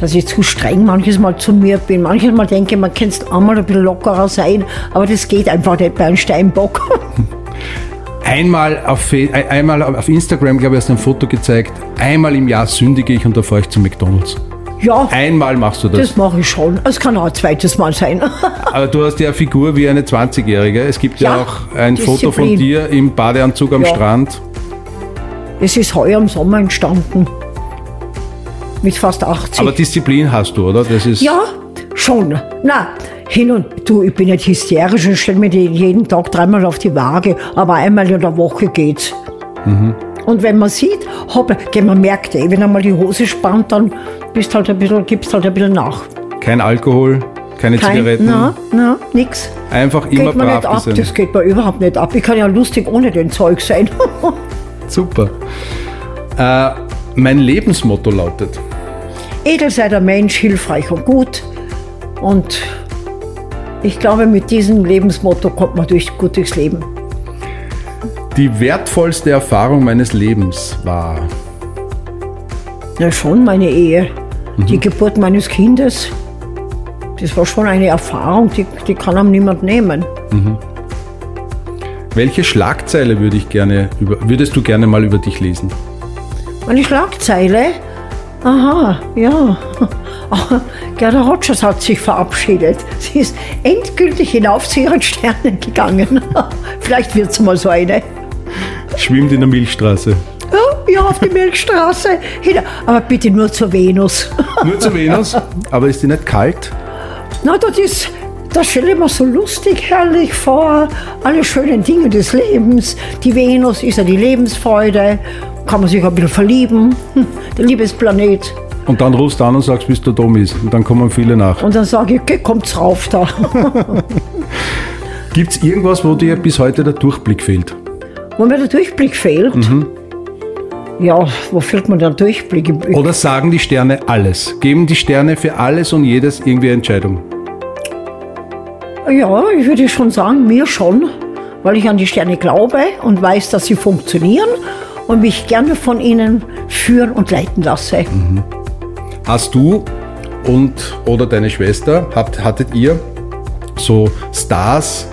A: dass ich zu streng manches Mal zu mir bin. Manches Mal denke ich, man könnte einmal ein bisschen lockerer sein, aber das geht einfach nicht bei einem Steinbock.
C: Einmal auf, einmal auf Instagram, glaube ich, hast du ein Foto gezeigt. Einmal im Jahr sündige ich und da fahre ich zu McDonalds.
A: Ja,
C: Einmal machst du das.
A: das mache ich schon. Es kann auch ein zweites Mal sein.
C: Aber du hast ja eine Figur wie eine 20-Jährige. Es gibt ja,
A: Ja,
C: auch ein
A: Disziplin.
C: Foto von dir im Badeanzug am
A: Ja.
C: Strand.
A: Es ist heuer im Sommer entstanden. Mit fast 80.
C: Aber Disziplin hast du, oder? Das ist
A: Ja, schon. Na, hin und du, ich bin nicht hysterisch und stelle mir die jeden Tag dreimal auf die Waage, aber einmal in der Woche geht's.
C: Mhm.
A: Und wenn man sieht, gell, man merkt eh, wenn einmal die Hose spannt, dann bist halt ein bisschen, gibst halt ein bisschen nach.
C: kein Alkohol, keine Zigaretten.
A: na, na, nix.
C: Einfach immer
A: Geht mir nicht
C: brav
A: ab,
C: sein.
A: das geht mir überhaupt nicht ab. Ich kann ja lustig ohne den Zeug sein.
C: Super. Äh, mein Lebensmotto lautet:
A: Edel sei der Mensch, hilfreich und gut. Und ich glaube, mit diesem Lebensmotto kommt man durch gut durchs Leben.
C: Die wertvollste Erfahrung meines Lebens war.
A: Ja, schon meine Ehe.
C: Mhm.
A: Die Geburt meines Kindes. Das war schon eine Erfahrung, die, die kann einem niemand nehmen.
C: Welche Schlagzeile würde ich gerne würdest du gerne mal über dich lesen?
A: Eine Schlagzeile. Aha, ja. Gerda Rogers hat sich verabschiedet. Sie ist endgültig hinauf zu ihren Sternen gegangen. Vielleicht wird es mal so eine.
C: Schwimmt in der Milchstraße.
A: Ja, ja, auf die Milchstraße. Hin- Aber bitte nur zur Venus.
C: Nur zu Venus. Aber ist die nicht kalt?
A: Na, das ist, das stelle ich mir so lustig, herrlich vor. Alle schönen Dinge des Lebens. Die Venus ist ja die Lebensfreude. Kann man sich ein bisschen verlieben. Hm, Der Liebesplanet.
C: Und dann rufst du an und sagst, bis der dumm ist. Und dann kommen viele nach.
A: Und dann sage ich, okay, kommt's rauf da.
C: Gibt es irgendwas, wo dir bis heute der Durchblick fehlt?
A: Wo mir der Durchblick fehlt. Ja, wo fehlt mir der Durchblick? Ich-
C: Oder sagen die Sterne alles? Geben die Sterne für alles und jedes irgendwie eine Entscheidung?
A: Ja, ich würde schon sagen, mir schon, weil ich an die Sterne glaube und weiß, dass sie funktionieren und mich gerne von ihnen führen und leiten lasse.
C: Hast du und oder deine Schwester, habt, hattet ihr so Stars,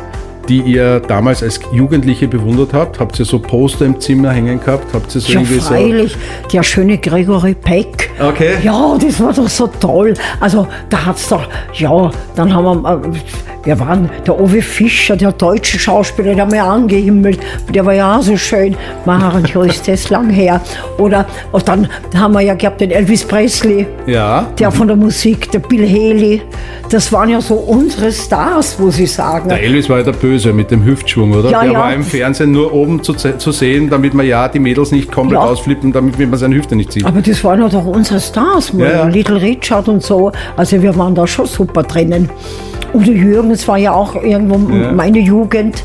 C: die ihr damals als Jugendliche bewundert habt? Habt ihr so Poster im Zimmer hängen gehabt? Habt ihr so
A: Ja,
C: irgendwie
A: freilich, der schöne Gregory Peck.
C: Okay.
A: Ja, das war doch so toll. Also, da hat's doch, ja, dann haben wir, äh, wir waren, der Owe Fischer, der deutsche Schauspieler, der mir angehimmelt, der war ja auch so schön. Ja, ist das lang her. Oder, und dann haben wir ja gehabt den Elvis Presley.
C: Ja.
A: Der von der Musik, der Bill Haley, das waren ja so unsere Stars, muss ich sagen.
C: Der Elvis war ja der Böse mit dem Hüftschwung, oder?
A: Ja,
C: der
A: ja.
C: war im Fernsehen nur oben zu, zu sehen, damit man ja die Mädels nicht komplett
A: Ja.
C: ausflippen, damit man seine Hüfte nicht sieht.
A: Aber das waren ja doch unsere Stars,
C: Ja, ja.
A: Little Richard und so. Also wir waren da schon super drinnen. Udo Jürgen, das war ja auch irgendwo
C: Ja.
A: meine Jugend.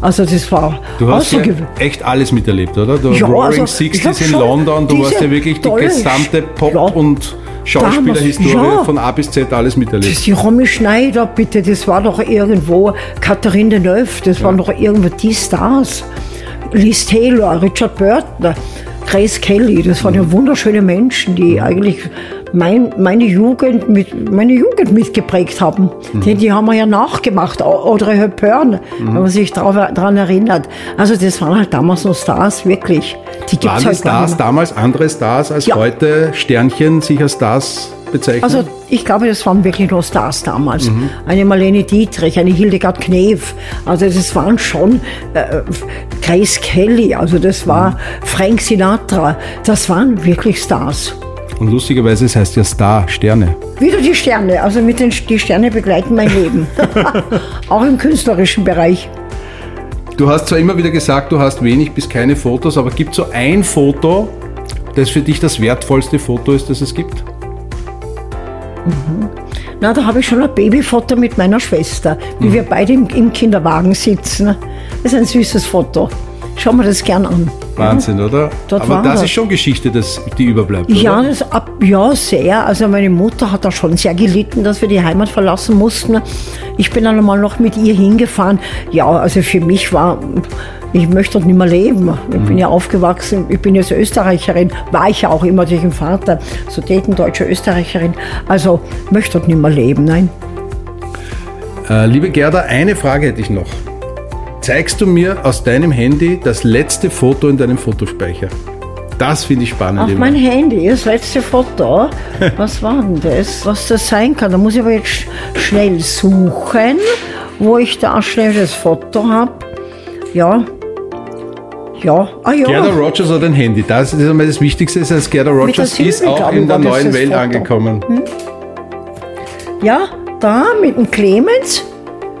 A: Also das war
C: Du hast ja echt alles miterlebt, oder? Du
A: Ja,
C: Roaring
A: also,
C: Sixties in
A: schon
C: London, du hast
A: diese
C: ja wirklich die gesamte Pop-
A: Ja.
C: und Schauspielerhistorie
A: ja.
C: von A bis Z alles
A: Das
C: miterlebt.
A: ist die Romy Schneider, bitte, das war doch irgendwo Katharine Deneuve, das waren doch irgendwo die Stars. Liz Taylor, Richard Burton. Grace Kelly, das waren ja wunderschöne Menschen, die eigentlich mein, meine, Jugend mit, meine Jugend mitgeprägt haben. Mhm. Die, die haben wir ja nachgemacht, Audrey Hepburn, mhm. wenn man sich daran erinnert. Also das waren halt damals noch Stars, wirklich.
C: Die gibt's waren halt Stars damals andere Stars als ja. heute Sternchen sich als Stars bezeichnen?
A: Also ich glaube, das waren wirklich nur Stars damals. Mhm. Eine Marlene Dietrich, eine Hildegard Knef. Also das waren schon äh, Grace Kelly, also das war mhm. Frank Sinatra. Das waren wirklich Stars.
C: Und lustigerweise, es heißt ja Star, Sterne.
A: Wieder die Sterne. Also mit den die Sterne begleiten mein Leben. Auch im künstlerischen Bereich.
C: Du hast zwar immer wieder gesagt, du hast wenig bis keine Fotos, aber gibt es so ein Foto, das für dich das wertvollste Foto ist, das es gibt?
A: Mhm. Na, da habe ich schon ein Babyfoto mit meiner Schwester, wie mhm. wir beide im, im Kinderwagen sitzen. Das ist ein süßes Foto. Schau mir das gern an.
C: Wahnsinn, ja. oder? Dort Aber das, das, ist schon Geschichte, das, die überbleibt.
A: Ja, oder? Das, ja, sehr. Also meine Mutter hat da schon sehr gelitten, dass wir die Heimat verlassen mussten. Ich bin dann einmal noch mit ihr hingefahren. Ja, also für mich war, ich möchte dort nicht mehr leben. Ich mhm. bin ja aufgewachsen, ich bin jetzt Österreicherin, war ich ja auch immer durch den Vater, Sudetendeutsche Österreicherin. Also möchte dort nicht mehr leben, nein.
C: Äh, liebe Gerda, eine Frage hätte ich noch. Zeigst du mir aus deinem Handy das letzte Foto in deinem Fotospeicher? Das finde ich spannend.
A: Auf immer. mein Handy, das letzte Foto. Was war denn das? Was das sein kann? Da muss ich aber jetzt schnell suchen, wo ich da schnell das Foto habe. Ja. Ja,
C: ah ja. Gerda Rogers hat ein Handy. Das ist einmal das Wichtigste. Das heißt, Gerda Rogers ist auch in der neuen Welt Foto. angekommen. Hm?
A: Ja, da mit dem Clemens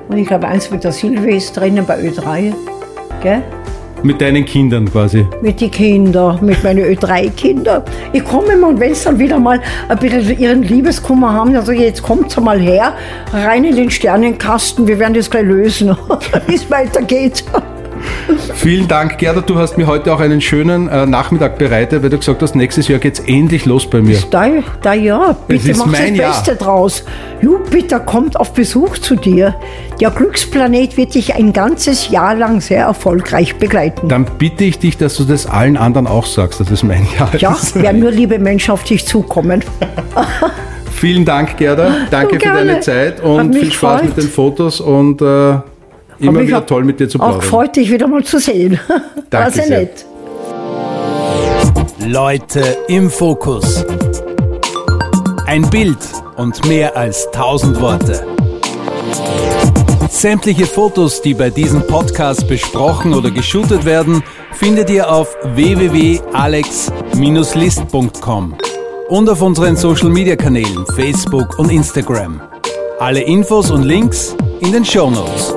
A: und ich glaube, eins mit der Silvia ist drinnen bei Ö3. Gell?
C: Mit deinen Kindern quasi?
A: Mit den Kindern, mit meinen Ö3-Kindern. Ich komme immer und wenn sie dann wieder mal ein bisschen ihren Liebeskummer haben, also jetzt kommt mal her, rein in den Sternenkasten, wir werden das gleich lösen, wie es weitergeht.
C: Vielen Dank, Gerda. Du hast mir heute auch einen schönen äh, Nachmittag bereitet, weil du gesagt hast, nächstes Jahr geht es endlich los bei mir.
A: Da, da ja, bitte mach das Beste Jahr. draus. Jupiter kommt auf Besuch zu dir. Der Glücksplanet wird dich ein ganzes Jahr lang sehr erfolgreich begleiten.
C: Dann bitte ich dich, dass du das allen anderen auch sagst, dass es mein Jahr
A: ja, ist. Ja, werden nur liebe Menschen auf dich zukommen.
C: Vielen Dank, Gerda. Danke für deine Zeit und viel Spaß freut. mit den Fotos und äh, Immer wieder auch, toll mit dir zu plaudern.
A: Auch freut dich wieder mal zu sehen.
C: Danke War sehr, sehr nett.
B: Leute im Fokus. Ein Bild und mehr als tausend Worte. Sämtliche Fotos, die bei diesem Podcast besprochen oder geshootet werden, findet ihr auf www.alex-list.com und auf unseren Social Media Kanälen Facebook und Instagram. Alle Infos und Links in den Show Notes.